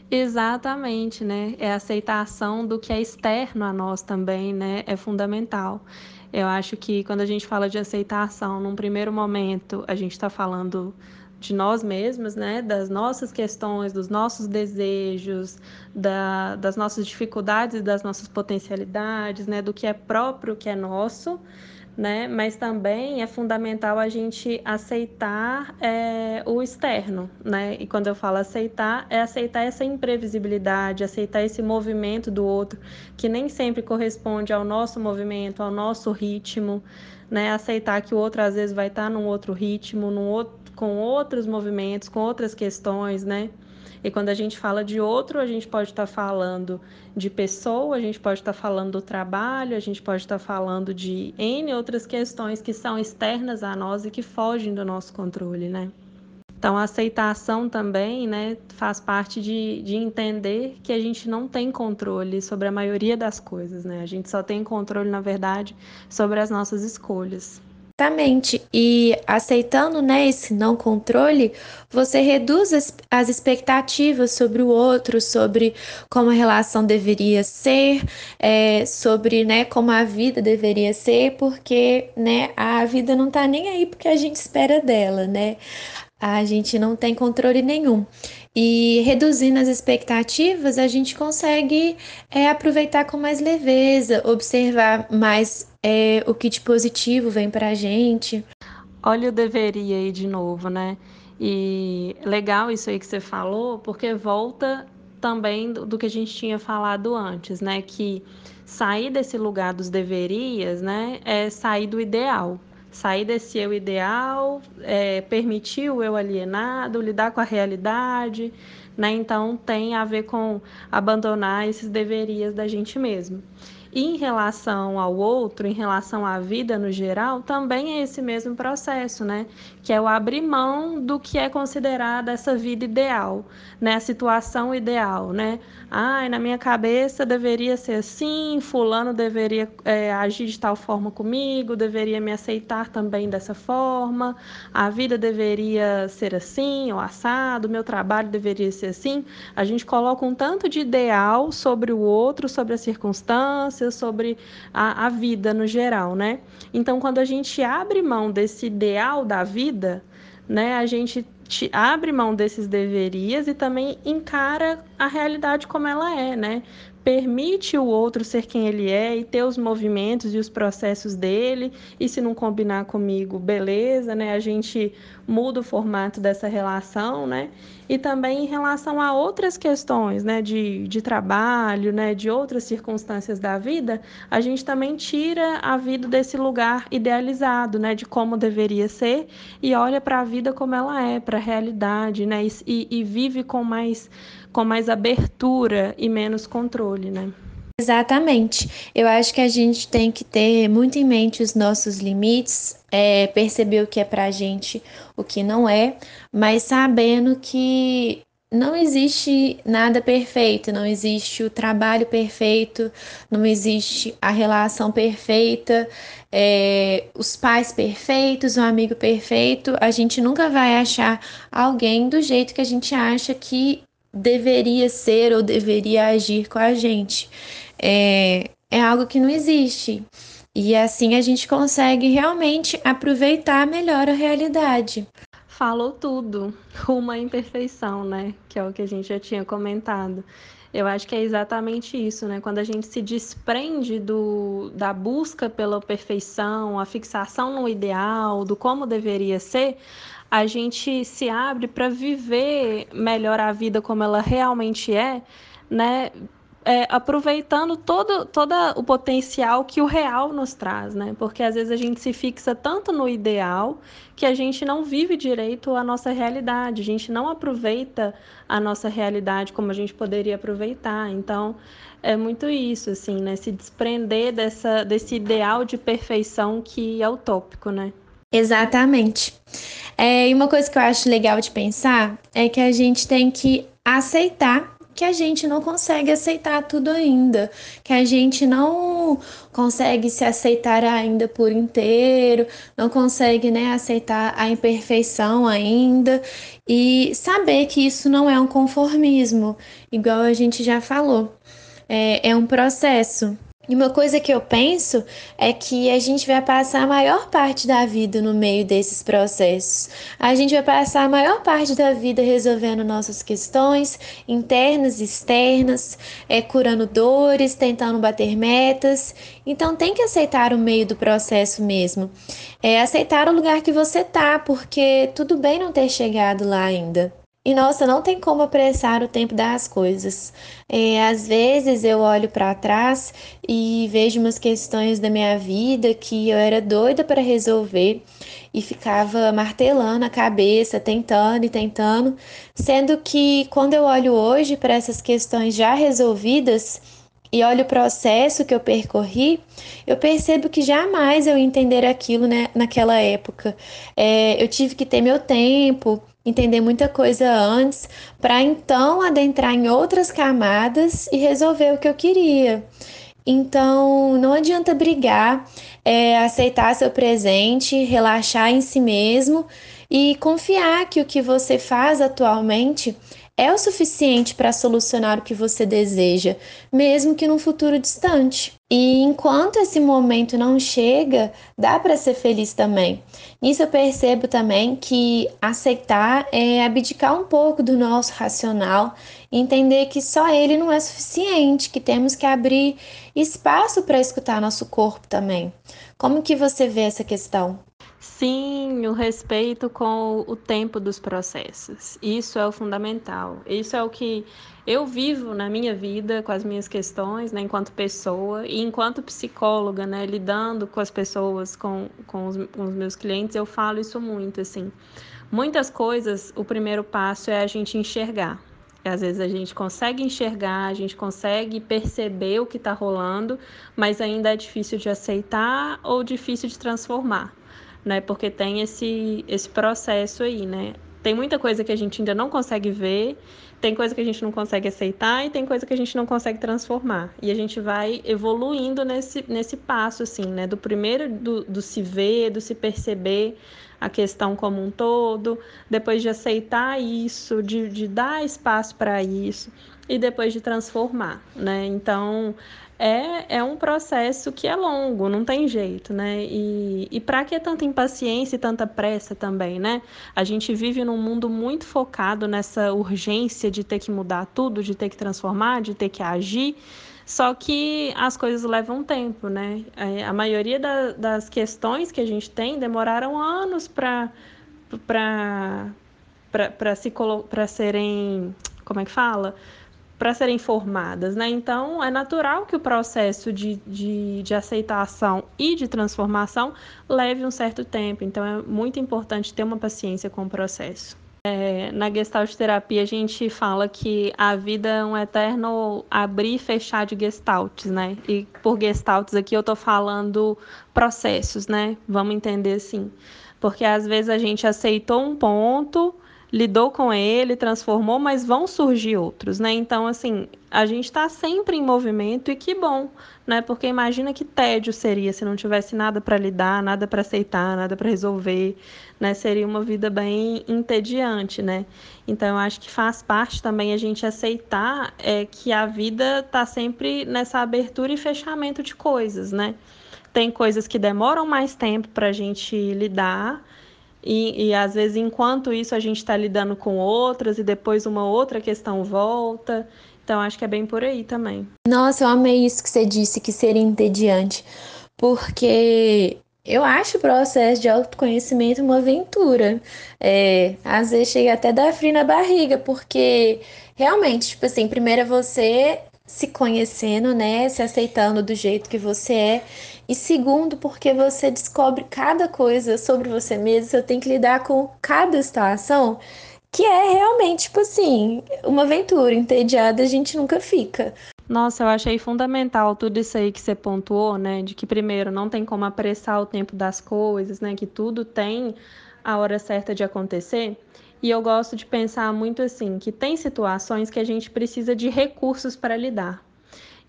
Exatamente, né? É a aceitação do que é externo a nós também, né? É fundamental. Eu acho que quando a gente fala de aceitação, num primeiro momento, a gente está falando de nós mesmos, né, das nossas questões, dos nossos desejos, da, das nossas dificuldades, das nossas potencialidades, né, do que é próprio, que é nosso, né? Mas também é fundamental a gente aceitar é, o externo, né? E quando eu falo aceitar, é aceitar essa imprevisibilidade, aceitar esse movimento do outro, que nem sempre corresponde ao nosso movimento, ao nosso ritmo, né? Aceitar que o outro às vezes vai estar num outro ritmo, num outro, com outros movimentos, com outras questões, né? E quando a gente fala de outro, a gente pode estar falando de pessoa, a gente pode estar falando do trabalho, a gente pode estar falando de N outras questões que são externas a nós e que fogem do nosso controle, né? Então, a aceitação também né, faz parte de, de entender que a gente não tem controle sobre a maioria das coisas, né? A gente só tem controle, na verdade, sobre as nossas escolhas. Exatamente. E aceitando né, esse não controle, você reduz as, as, expectativas sobre o outro, sobre como a relação deveria ser, é, sobre né, como a vida deveria ser, porque né, a vida não está nem aí porque a gente espera dela, né? A gente não tem controle nenhum. E reduzindo as expectativas, a gente consegue é, aproveitar com mais leveza, observar mais é, o que de positivo vem para a gente. Olha o deveria aí de novo, né? E legal isso aí que você falou, porque volta também do, do que a gente tinha falado antes, né? Que sair desse lugar dos deverias, né? É sair do ideal sair desse eu ideal, é, permitir o eu alienado, lidar com a realidade, né? Então tem a ver com abandonar esses deverias da gente mesmo. Em relação ao outro, em relação à vida no geral, também é esse mesmo processo, né? Que é o abrir mão do que é considerada essa vida ideal, né? A situação ideal, né? Ai, na minha cabeça deveria ser assim, fulano deveria é, agir de tal forma comigo, deveria me aceitar também dessa forma, a vida deveria ser assim, ou assado, meu trabalho deveria ser assim. A gente coloca um tanto de ideal sobre o outro, sobre as circunstâncias, sobre a, a vida no geral, né? Então, quando a gente abre mão desse ideal da vida, né, a gente abre mão desses deverias e também encara a realidade como ela é, né? Permite o outro ser quem ele é e ter os movimentos e os processos dele, e se não combinar comigo, beleza, né? A gente muda o formato dessa relação, né? E também em relação a outras questões, né, de, de trabalho, né, de outras circunstâncias da vida, a gente também tira a vida desse lugar idealizado, né, de como deveria ser, e olha para a vida como ela é, para a realidade, né, e, e vive com mais com mais abertura e menos controle, né? Exatamente. Eu acho que a gente tem que ter muito em mente os nossos limites, é, perceber o que é pra gente, o que não é, mas sabendo que não existe nada perfeito, não existe o trabalho perfeito, não existe a relação perfeita, é, os pais perfeitos, o amigo perfeito. A gente nunca vai achar alguém do jeito que a gente acha que deveria ser ou deveria agir com a gente. É, é algo que não existe. E assim a gente consegue realmente aproveitar melhor a realidade falou tudo, uma imperfeição, né? Que é o que a gente já tinha comentado. Eu acho que é exatamente isso, né? Quando a gente se desprende do, da busca pela perfeição, a fixação no ideal, do como deveria ser, a gente se abre para viver melhor a vida como ela realmente é, né? é, aproveitando todo, todo o potencial que o real nos traz, né? Porque às vezes a gente se fixa tanto no ideal que a gente não vive direito a nossa realidade, a gente não aproveita a nossa realidade como a gente poderia aproveitar. Então, é muito isso, assim, né? Se desprender dessa, desse ideal de perfeição que é utópico, né? Exatamente. É, e uma coisa que eu acho legal de pensar é que a gente tem que aceitar que a gente não consegue aceitar tudo ainda, que a gente não consegue se aceitar ainda por inteiro, não consegue né, aceitar a imperfeição ainda e saber que isso não é um conformismo, igual a gente já falou, é, é um processo. E uma coisa que eu penso é que a gente vai passar a maior parte da vida no meio desses processos. A gente vai passar a maior parte da vida resolvendo nossas questões internas e externas, é, curando dores, tentando bater metas. Então tem que aceitar o meio do processo mesmo. É aceitar o lugar que você tá, porque tudo bem não ter chegado lá ainda. E nossa, não tem como apressar o tempo das coisas. É, às vezes eu olho para trás e vejo umas questões da minha vida que eu era doida para resolver e ficava martelando a cabeça, tentando e tentando, sendo que quando eu olho hoje para essas questões já resolvidas, e olho o processo que eu percorri, eu percebo que jamais eu entender aquilo né, naquela época. É, eu tive que ter meu tempo, entender muita coisa antes, para então adentrar em outras camadas e resolver o que eu queria. Então, não adianta brigar, é, aceitar seu presente, relaxar em si mesmo e confiar que o que você faz atualmente é o suficiente para solucionar o que você deseja, mesmo que num futuro distante. E enquanto esse momento não chega, dá para ser feliz também. Nisso eu percebo também que aceitar é abdicar um pouco do nosso racional, entender que só ele não é suficiente, que temos que abrir espaço para escutar nosso corpo também. Como que você vê essa questão? Sim, o respeito com o tempo dos processos. Isso é o fundamental. Isso é o que eu vivo na minha vida com as minhas questões, né, enquanto pessoa e enquanto psicóloga, né, lidando com as pessoas, com, com, os, com os meus clientes, eu falo isso muito, assim. Muitas coisas, o primeiro passo é a gente enxergar. Às vezes a gente consegue enxergar, a gente consegue perceber o que está rolando, mas ainda é difícil de aceitar ou difícil de transformar né? Porque tem esse, esse processo aí, né? Tem muita coisa que a gente ainda não consegue ver, tem coisa que a gente não consegue aceitar e tem coisa que a gente não consegue transformar. E a gente vai evoluindo nesse, nesse passo, assim, né? Do primeiro do, do se ver, do se perceber a questão como um todo, depois de aceitar isso, de, de dar espaço para isso e depois de transformar, né? Então, é, é um processo que é longo, não tem jeito, né? E, e para que tanta impaciência e tanta pressa também, né? A gente vive num mundo muito focado nessa urgência de ter que mudar tudo, de ter que transformar, de ter que agir. Só que as coisas levam tempo, né? É, a maioria da, das questões que a gente tem demoraram anos para para para serem como é que fala para serem formadas, né? Então, é natural que o processo de, de, de aceitação e de transformação leve um certo tempo. Então, é muito importante ter uma paciência com o processo. É, na Gestalt terapia a gente fala que a vida é um eterno abrir e fechar de gestalts, né? E por gestalts aqui eu tô falando processos, né? Vamos entender assim. Porque às vezes a gente aceitou um ponto, lidou com ele, transformou, mas vão surgir outros, né? Então, assim, a gente está sempre em movimento e que bom, né? Porque imagina que tédio seria se não tivesse nada para lidar, nada para aceitar, nada para resolver, né? Seria uma vida bem entediante, né? Então, eu acho que faz parte também a gente aceitar é, que a vida está sempre nessa abertura e fechamento de coisas, né? Tem coisas que demoram mais tempo para a gente lidar e, e às vezes, enquanto isso, a gente está lidando com outras e depois uma outra questão volta. Então, acho que é bem por aí também. Nossa, eu amei isso que você disse, que seria entediante. Porque eu acho o processo de autoconhecimento uma aventura. É, às vezes chega até dar frio na barriga, porque realmente, tipo assim, primeiro é você se conhecendo, né? Se aceitando do jeito que você é. E segundo, porque você descobre cada coisa sobre você mesmo, você tem que lidar com cada situação, que é realmente, tipo assim, uma aventura. Entediada a gente nunca fica. Nossa, eu achei fundamental tudo isso aí que você pontuou, né? De que, primeiro, não tem como apressar o tempo das coisas, né? Que tudo tem a hora certa de acontecer. E eu gosto de pensar muito assim, que tem situações que a gente precisa de recursos para lidar.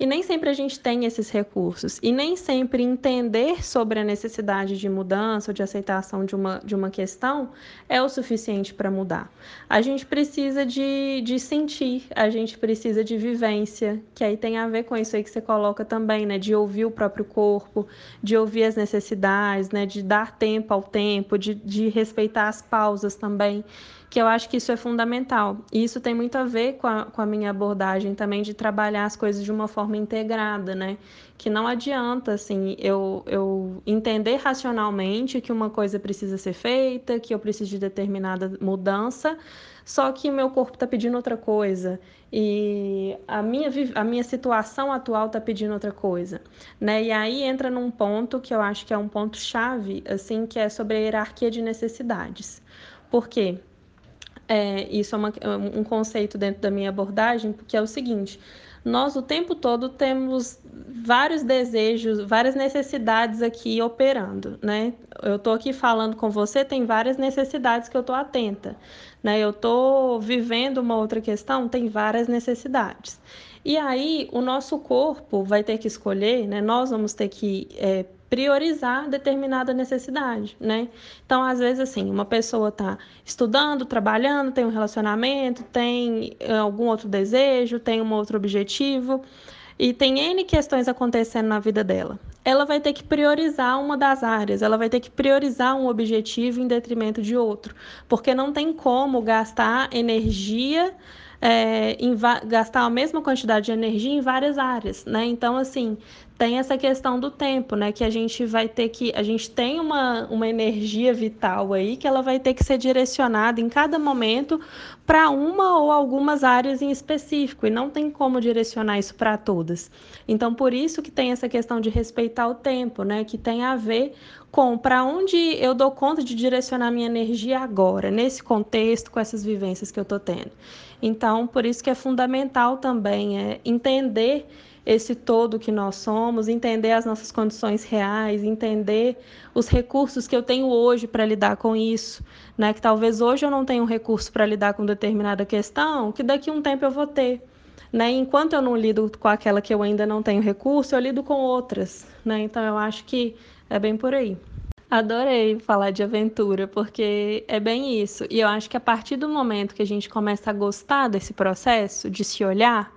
E nem sempre a gente tem esses recursos. E nem sempre entender sobre a necessidade de mudança ou de aceitação de uma, de uma questão é o suficiente para mudar. A gente precisa de, de sentir, a gente precisa de vivência, que aí tem a ver com isso aí que você coloca também, né? De ouvir o próprio corpo, de ouvir as necessidades, né? De dar tempo ao tempo, de, de respeitar as pausas também que eu acho que isso é fundamental. E isso tem muito a ver com a, com a minha abordagem também de trabalhar as coisas de uma forma integrada, né? Que não adianta, assim, eu, eu entender racionalmente que uma coisa precisa ser feita, que eu preciso de determinada mudança, só que meu corpo está pedindo outra coisa e a minha, a minha situação atual está pedindo outra coisa, né? E aí entra num ponto que eu acho que é um ponto chave, assim, que é sobre a hierarquia de necessidades. Por quê? É, isso é uma, é um conceito dentro da minha abordagem, porque é o seguinte: nós o tempo todo temos vários desejos, várias necessidades aqui operando, né? Eu estou aqui falando com você, tem várias necessidades que eu estou atenta, né? Eu estou vivendo uma outra questão, tem várias necessidades. E aí o nosso corpo vai ter que escolher, né? Nós vamos ter que é, priorizar determinada necessidade, né? Então, às vezes, assim, uma pessoa está estudando, trabalhando, tem um relacionamento, tem eh, algum outro desejo, tem um outro objetivo e tem N questões acontecendo na vida dela. Ela vai ter que priorizar uma das áreas, ela vai ter que priorizar um objetivo em detrimento de outro, porque não tem como gastar energia é, gastar a mesma quantidade de energia em várias áreas, né? Então, assim, tem essa questão do tempo, né? Que a gente vai ter que. A gente tem uma, uma energia vital aí que ela vai ter que ser direcionada em cada momento para uma ou algumas áreas em específico, e não tem como direcionar isso para todas. Então, por isso que tem essa questão de respeitar o tempo, né? Que tem a ver com para onde eu dou conta de direcionar minha energia agora, nesse contexto, com essas vivências que eu estou tendo. Então, por isso que é fundamental também é entender esse todo que nós somos, entender as nossas condições reais, entender os recursos que eu tenho hoje para lidar com isso, né? Que talvez hoje eu não tenha um recurso para lidar com determinada questão, que daqui a um tempo eu vou ter. Né? Enquanto eu não lido com aquela que eu ainda não tenho recurso, eu lido com outras, né? Então eu acho que é bem por aí. Adorei falar de aventura, porque é bem isso. E eu acho que a partir do momento que a gente começa a gostar desse processo, de se olhar,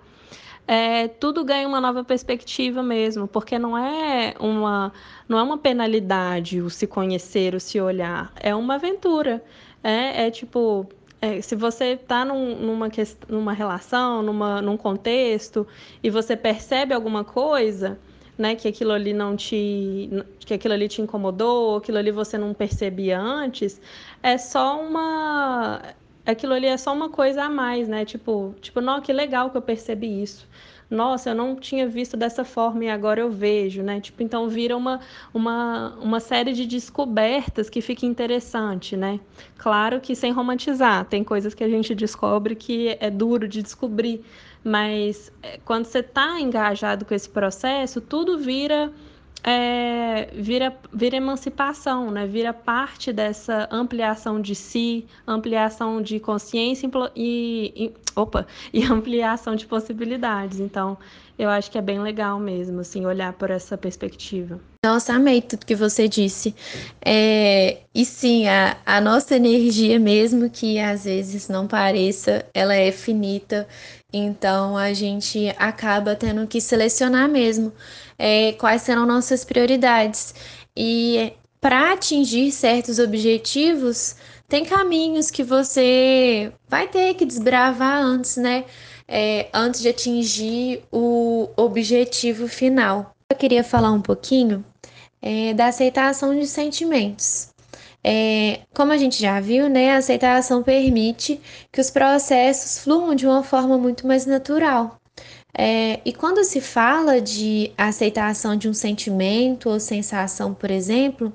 é, tudo ganha uma nova perspectiva mesmo, porque não é uma, não é uma penalidade o se conhecer, o se olhar, é uma aventura. É, é tipo, é, se você está num, numa, numa relação, numa, num contexto, e você percebe alguma coisa né, que aquilo ali não te que aquilo ali te incomodou, aquilo ali você não percebia antes, é só uma aquilo ali é só uma coisa a mais, né? Tipo, tipo, não, que legal que eu percebi isso. nossa, eu não tinha visto dessa forma e agora eu vejo, né? Tipo, então vira uma, uma, uma série de descobertas que fica interessante, né? Claro que sem romantizar, tem coisas que a gente descobre que é duro de descobrir, mas é, quando você está engajado com esse processo, tudo vira é, vira, vira emancipação, né? vira parte dessa ampliação de si, ampliação de consciência e, e, opa, e ampliação de possibilidades. Então, eu acho que é bem legal mesmo, assim, olhar por essa perspectiva. Nossa, amei tudo que você disse. É, e sim, a, a nossa energia, mesmo que às vezes não pareça, ela é finita. Então a gente acaba tendo que selecionar mesmo é, quais serão nossas prioridades. E para atingir certos objetivos, tem caminhos que você vai ter que desbravar antes, né? É, antes de atingir o objetivo final. Eu queria falar um pouquinho é, da aceitação de sentimentos. É, como a gente já viu, né, a aceitação permite que os processos fluam de uma forma muito mais natural. É, e quando se fala de aceitação de um sentimento ou sensação, por exemplo,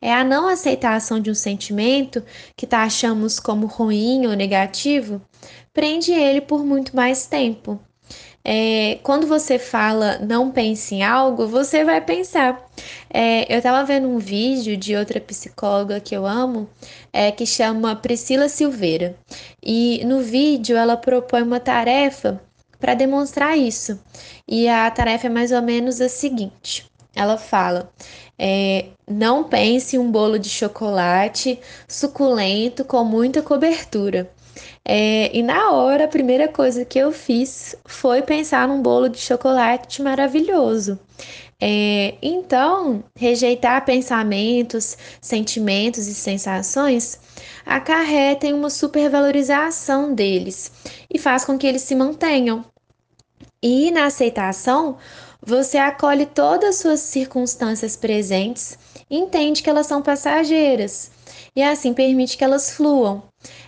é a não aceitação de um sentimento que taxamos como ruim ou negativo, prende ele por muito mais tempo. É, quando você fala não pense em algo, você vai pensar. É, eu estava vendo um vídeo de outra psicóloga que eu amo, é, que chama Priscila Silveira. E no vídeo ela propõe uma tarefa para demonstrar isso. E a tarefa é mais ou menos a seguinte: ela fala. É, não pense em um bolo de chocolate suculento com muita cobertura. É, e na hora, a primeira coisa que eu fiz foi pensar num bolo de chocolate maravilhoso. É, então, rejeitar pensamentos, sentimentos e sensações acarreta em uma supervalorização deles e faz com que eles se mantenham. E na aceitação, você acolhe todas as suas circunstâncias presentes entende que elas são passageiras e assim permite que elas fluam.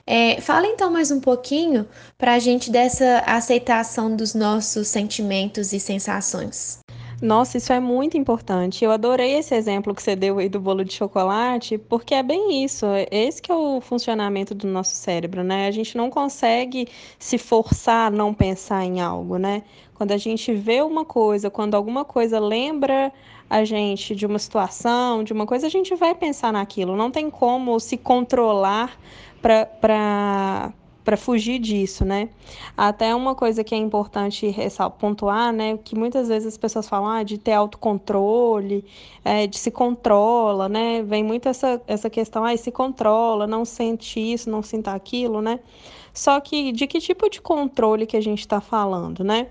É, fala então mais um pouquinho para a gente dessa aceitação dos nossos sentimentos e sensações. Nossa, isso é muito importante. Eu adorei esse exemplo que você deu aí do bolo de chocolate, porque é bem isso. Esse que é o funcionamento do nosso cérebro, né? A gente não consegue se forçar a não pensar em algo, né? Quando a gente vê uma coisa, quando alguma coisa lembra a gente de uma situação, de uma coisa, a gente vai pensar naquilo. Não tem como se controlar para para fugir disso, né? Até uma coisa que é importante pontuar, né? Que muitas vezes as pessoas falam ah, de ter autocontrole, é, de se controla, né? Vem muito essa, essa questão, ah, se controla, não sente isso, não sinta aquilo, né? Só que de que tipo de controle que a gente está falando, né?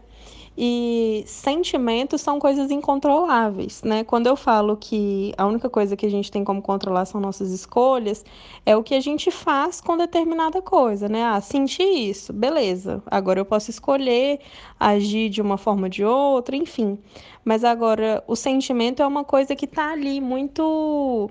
E sentimentos são coisas incontroláveis, né? Quando eu falo que a única coisa que a gente tem como controlar são nossas escolhas, é o que a gente faz com determinada coisa, né? Ah, senti isso, beleza. Agora eu posso escolher agir de uma forma ou de outra, enfim. Mas agora o sentimento é uma coisa que tá ali muito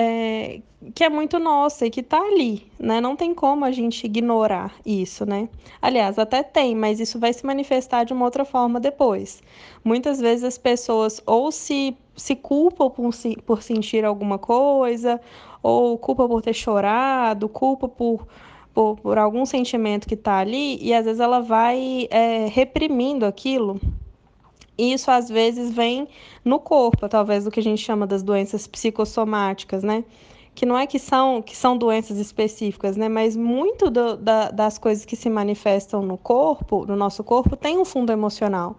é, que é muito nossa e que está ali, né? Não tem como a gente ignorar isso, né? Aliás, até tem, mas isso vai se manifestar de uma outra forma depois. Muitas vezes as pessoas ou se, se culpam por, por sentir alguma coisa, ou culpa por ter chorado, culpa por, por, por algum sentimento que está ali, e às vezes ela vai é, reprimindo aquilo isso às vezes vem no corpo, talvez o que a gente chama das doenças psicossomáticas, né? Que não é que são, que são doenças específicas, né? Mas muito do, da, das coisas que se manifestam no corpo, no nosso corpo, tem um fundo emocional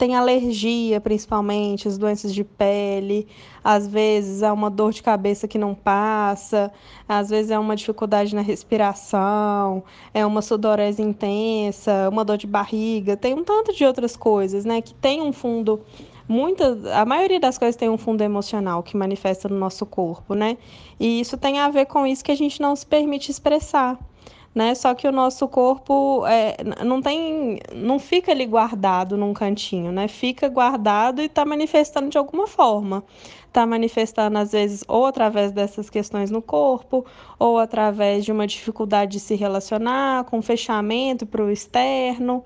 tem alergia, principalmente, as doenças de pele, às vezes é uma dor de cabeça que não passa, às vezes é uma dificuldade na respiração, é uma sudorese intensa, uma dor de barriga, tem um tanto de outras coisas, né, que tem um fundo muita, a maioria das coisas tem um fundo emocional que manifesta no nosso corpo, né? E isso tem a ver com isso que a gente não se permite expressar né? Só que o nosso corpo é, não tem, não fica ali guardado num cantinho, né? Fica guardado e está manifestando de alguma forma. Está manifestando, às vezes, ou através dessas questões no corpo, ou através de uma dificuldade de se relacionar, com fechamento para o externo.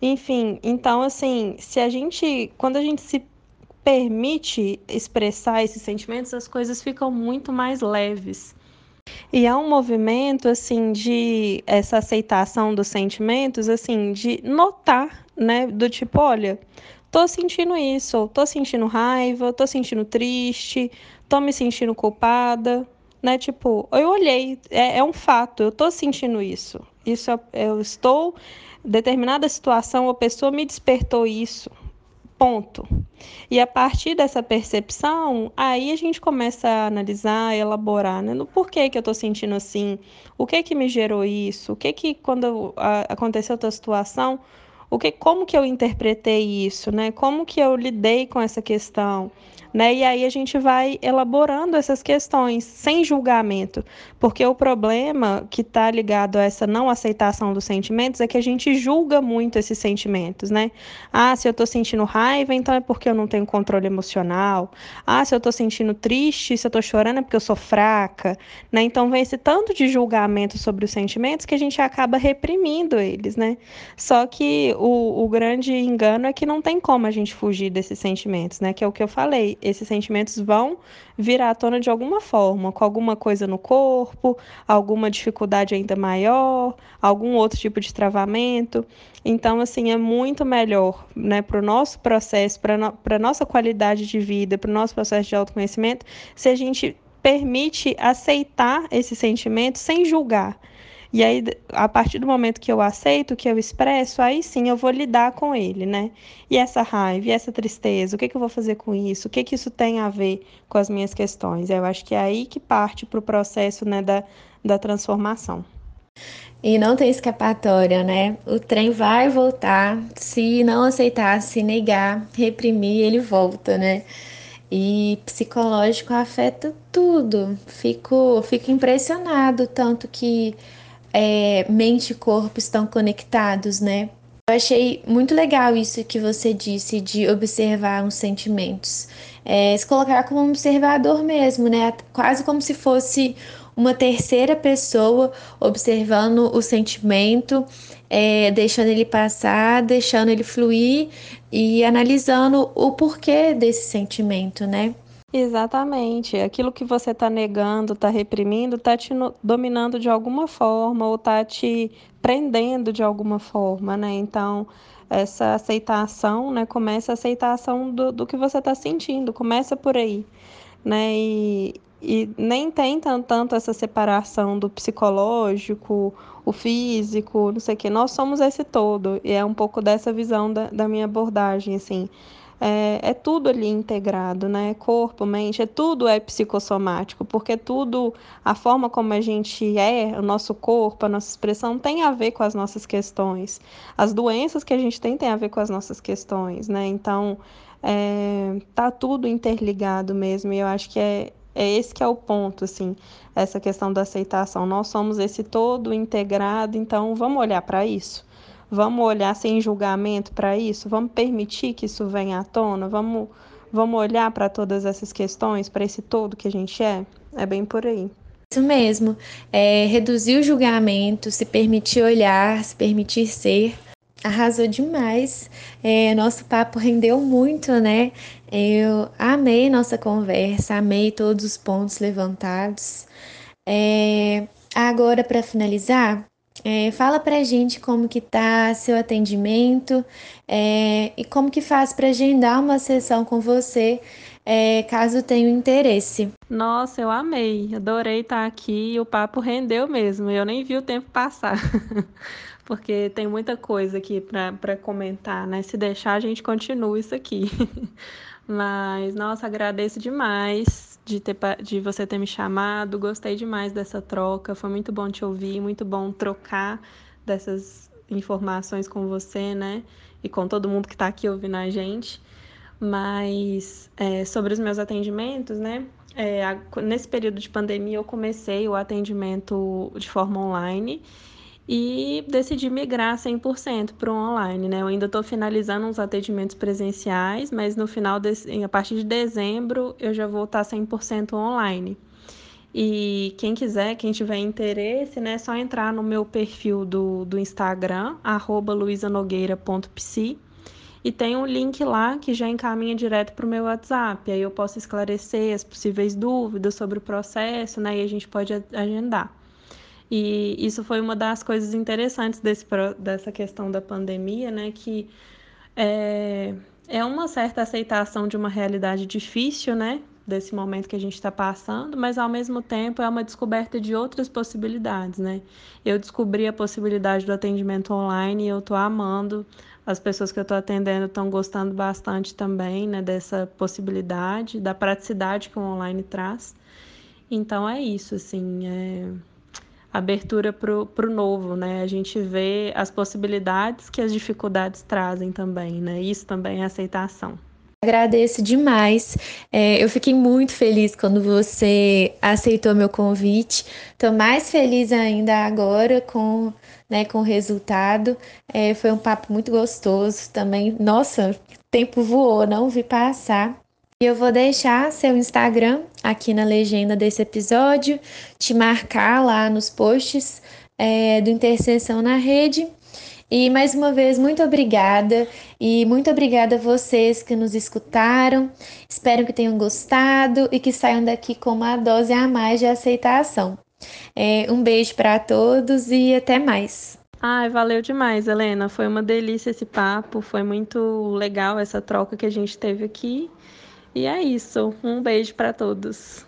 Enfim, então assim, se a gente, quando a gente se permite expressar esses sentimentos, as coisas ficam muito mais leves. E há um movimento assim de essa aceitação dos sentimentos, assim, de notar, né, do tipo, olha, tô sentindo isso, tô sentindo raiva, tô sentindo triste, tô me sentindo culpada, né? Tipo, eu olhei, é, é um fato, eu tô sentindo isso. Isso eu estou determinada situação, a pessoa me despertou isso. Ponto. E a partir dessa percepção, aí a gente começa a analisar, elaborar, né? No porquê que eu estou sentindo assim, o que que me gerou isso, o que que quando aconteceu outra situação, o que, como que eu interpretei isso, né? Como que eu lidei com essa questão? Né? E aí a gente vai elaborando essas questões sem julgamento, porque o problema que está ligado a essa não aceitação dos sentimentos é que a gente julga muito esses sentimentos, né? Ah, se eu estou sentindo raiva, então é porque eu não tenho controle emocional. Ah, se eu estou sentindo triste, se eu estou chorando é porque eu sou fraca, né? Então vem esse tanto de julgamento sobre os sentimentos que a gente acaba reprimindo eles, né? Só que o, o grande engano é que não tem como a gente fugir desses sentimentos, né? Que é o que eu falei esses sentimentos vão vir à tona de alguma forma, com alguma coisa no corpo, alguma dificuldade ainda maior, algum outro tipo de travamento. Então, assim, é muito melhor né, para o nosso processo, para no, a nossa qualidade de vida, para o nosso processo de autoconhecimento, se a gente permite aceitar esse sentimento sem julgar. E aí, a partir do momento que eu aceito, que eu expresso, aí sim eu vou lidar com ele, né? E essa raiva, e essa tristeza, o que, que eu vou fazer com isso? O que, que isso tem a ver com as minhas questões? Eu acho que é aí que parte para o processo né, da, da transformação. E não tem escapatória, né? O trem vai voltar. Se não aceitar, se negar, reprimir, ele volta, né? E psicológico afeta tudo. Fico, fico impressionado, tanto que é, mente e corpo estão conectados, né? Eu achei muito legal isso que você disse de observar os sentimentos. É, se colocar como observador mesmo, né? Quase como se fosse uma terceira pessoa observando o sentimento, é, deixando ele passar, deixando ele fluir e analisando o porquê desse sentimento, né? Exatamente. Aquilo que você está negando, está reprimindo, está te dominando de alguma forma ou está te prendendo de alguma forma, né? Então, essa aceitação, né? Começa a aceitação do, do que você está sentindo, começa por aí, né? E, e nem tem tanto essa separação do psicológico, o físico, não sei o quê. Nós somos esse todo, e é um pouco dessa visão da, da minha abordagem, assim é, é, tudo ali integrado, né? Corpo, mente, é tudo é psicossomático, porque tudo, a forma como a gente é, o nosso corpo, a nossa expressão tem a ver com as nossas questões. As doenças que a gente tem tem a ver com as nossas questões, né? Então, é, tá tudo interligado mesmo, e eu acho que é, é esse que é o ponto, assim, essa questão da aceitação. Nós somos esse todo integrado, então vamos olhar para isso. Vamos olhar sem julgamento para isso? Vamos permitir que isso venha à tona? Vamos, vamos olhar para todas essas questões, para esse todo que a gente é? É bem por aí. Isso mesmo. É, reduzir o julgamento, se permitir olhar, se permitir ser. Arrasou demais. É, nosso papo rendeu muito, né? Eu amei nossa conversa, amei todos os pontos levantados. É, agora, para finalizar, é, fala pra gente como que tá seu atendimento é, e como que faz para agendar uma sessão com você, é, caso tenha interesse. Nossa, eu amei, adorei estar aqui, o papo rendeu mesmo, eu nem vi o tempo passar. Porque tem muita coisa aqui para comentar, né? Se deixar, a gente continua isso aqui. Mas, nossa, agradeço demais de, ter, de você ter me chamado. Gostei demais dessa troca. Foi muito bom te ouvir, muito bom trocar dessas informações com você, né? E com todo mundo que está aqui ouvindo a gente. Mas é, sobre os meus atendimentos, né? É, nesse período de pandemia, eu comecei o atendimento de forma online e decidi migrar 100% para o online, né? Eu ainda estou finalizando uns atendimentos presenciais, mas no final, de, a partir de dezembro, eu já vou estar 100% online. E quem quiser, quem tiver interesse, né, é só entrar no meu perfil do, do Instagram, luisanogueira.psi, e tem um link lá que já encaminha direto para o meu WhatsApp. Aí eu posso esclarecer as possíveis dúvidas sobre o processo, né, e a gente pode agendar. E isso foi uma das coisas interessantes desse, dessa questão da pandemia, né, que é, é uma certa aceitação de uma realidade difícil, né, desse momento que a gente está passando, mas ao mesmo tempo é uma descoberta de outras possibilidades, né? Eu descobri a possibilidade do atendimento online e eu estou amando. As pessoas que eu estou atendendo estão gostando bastante também, né, dessa possibilidade, da praticidade que o online traz. Então é isso, assim, é abertura para o novo, né? A gente vê as possibilidades que as dificuldades trazem também, né? Isso também é aceitação. Agradeço demais. É, eu fiquei muito feliz quando você aceitou meu convite. Estou mais feliz ainda agora com, né, com o resultado. É, foi um papo muito gostoso também. Nossa, o tempo voou, não vi passar. E eu vou deixar seu Instagram aqui na legenda desse episódio, te marcar lá nos posts é, do Interseção na Rede e mais uma vez, muito obrigada e muito obrigada a vocês que nos escutaram. Espero que tenham gostado e que saiam daqui com uma dose a mais de aceitação. É, um beijo para todos e até mais. Ai, valeu demais, Helena. Foi uma delícia esse papo, foi muito legal essa troca que a gente teve aqui. E é isso. Um beijo para todos.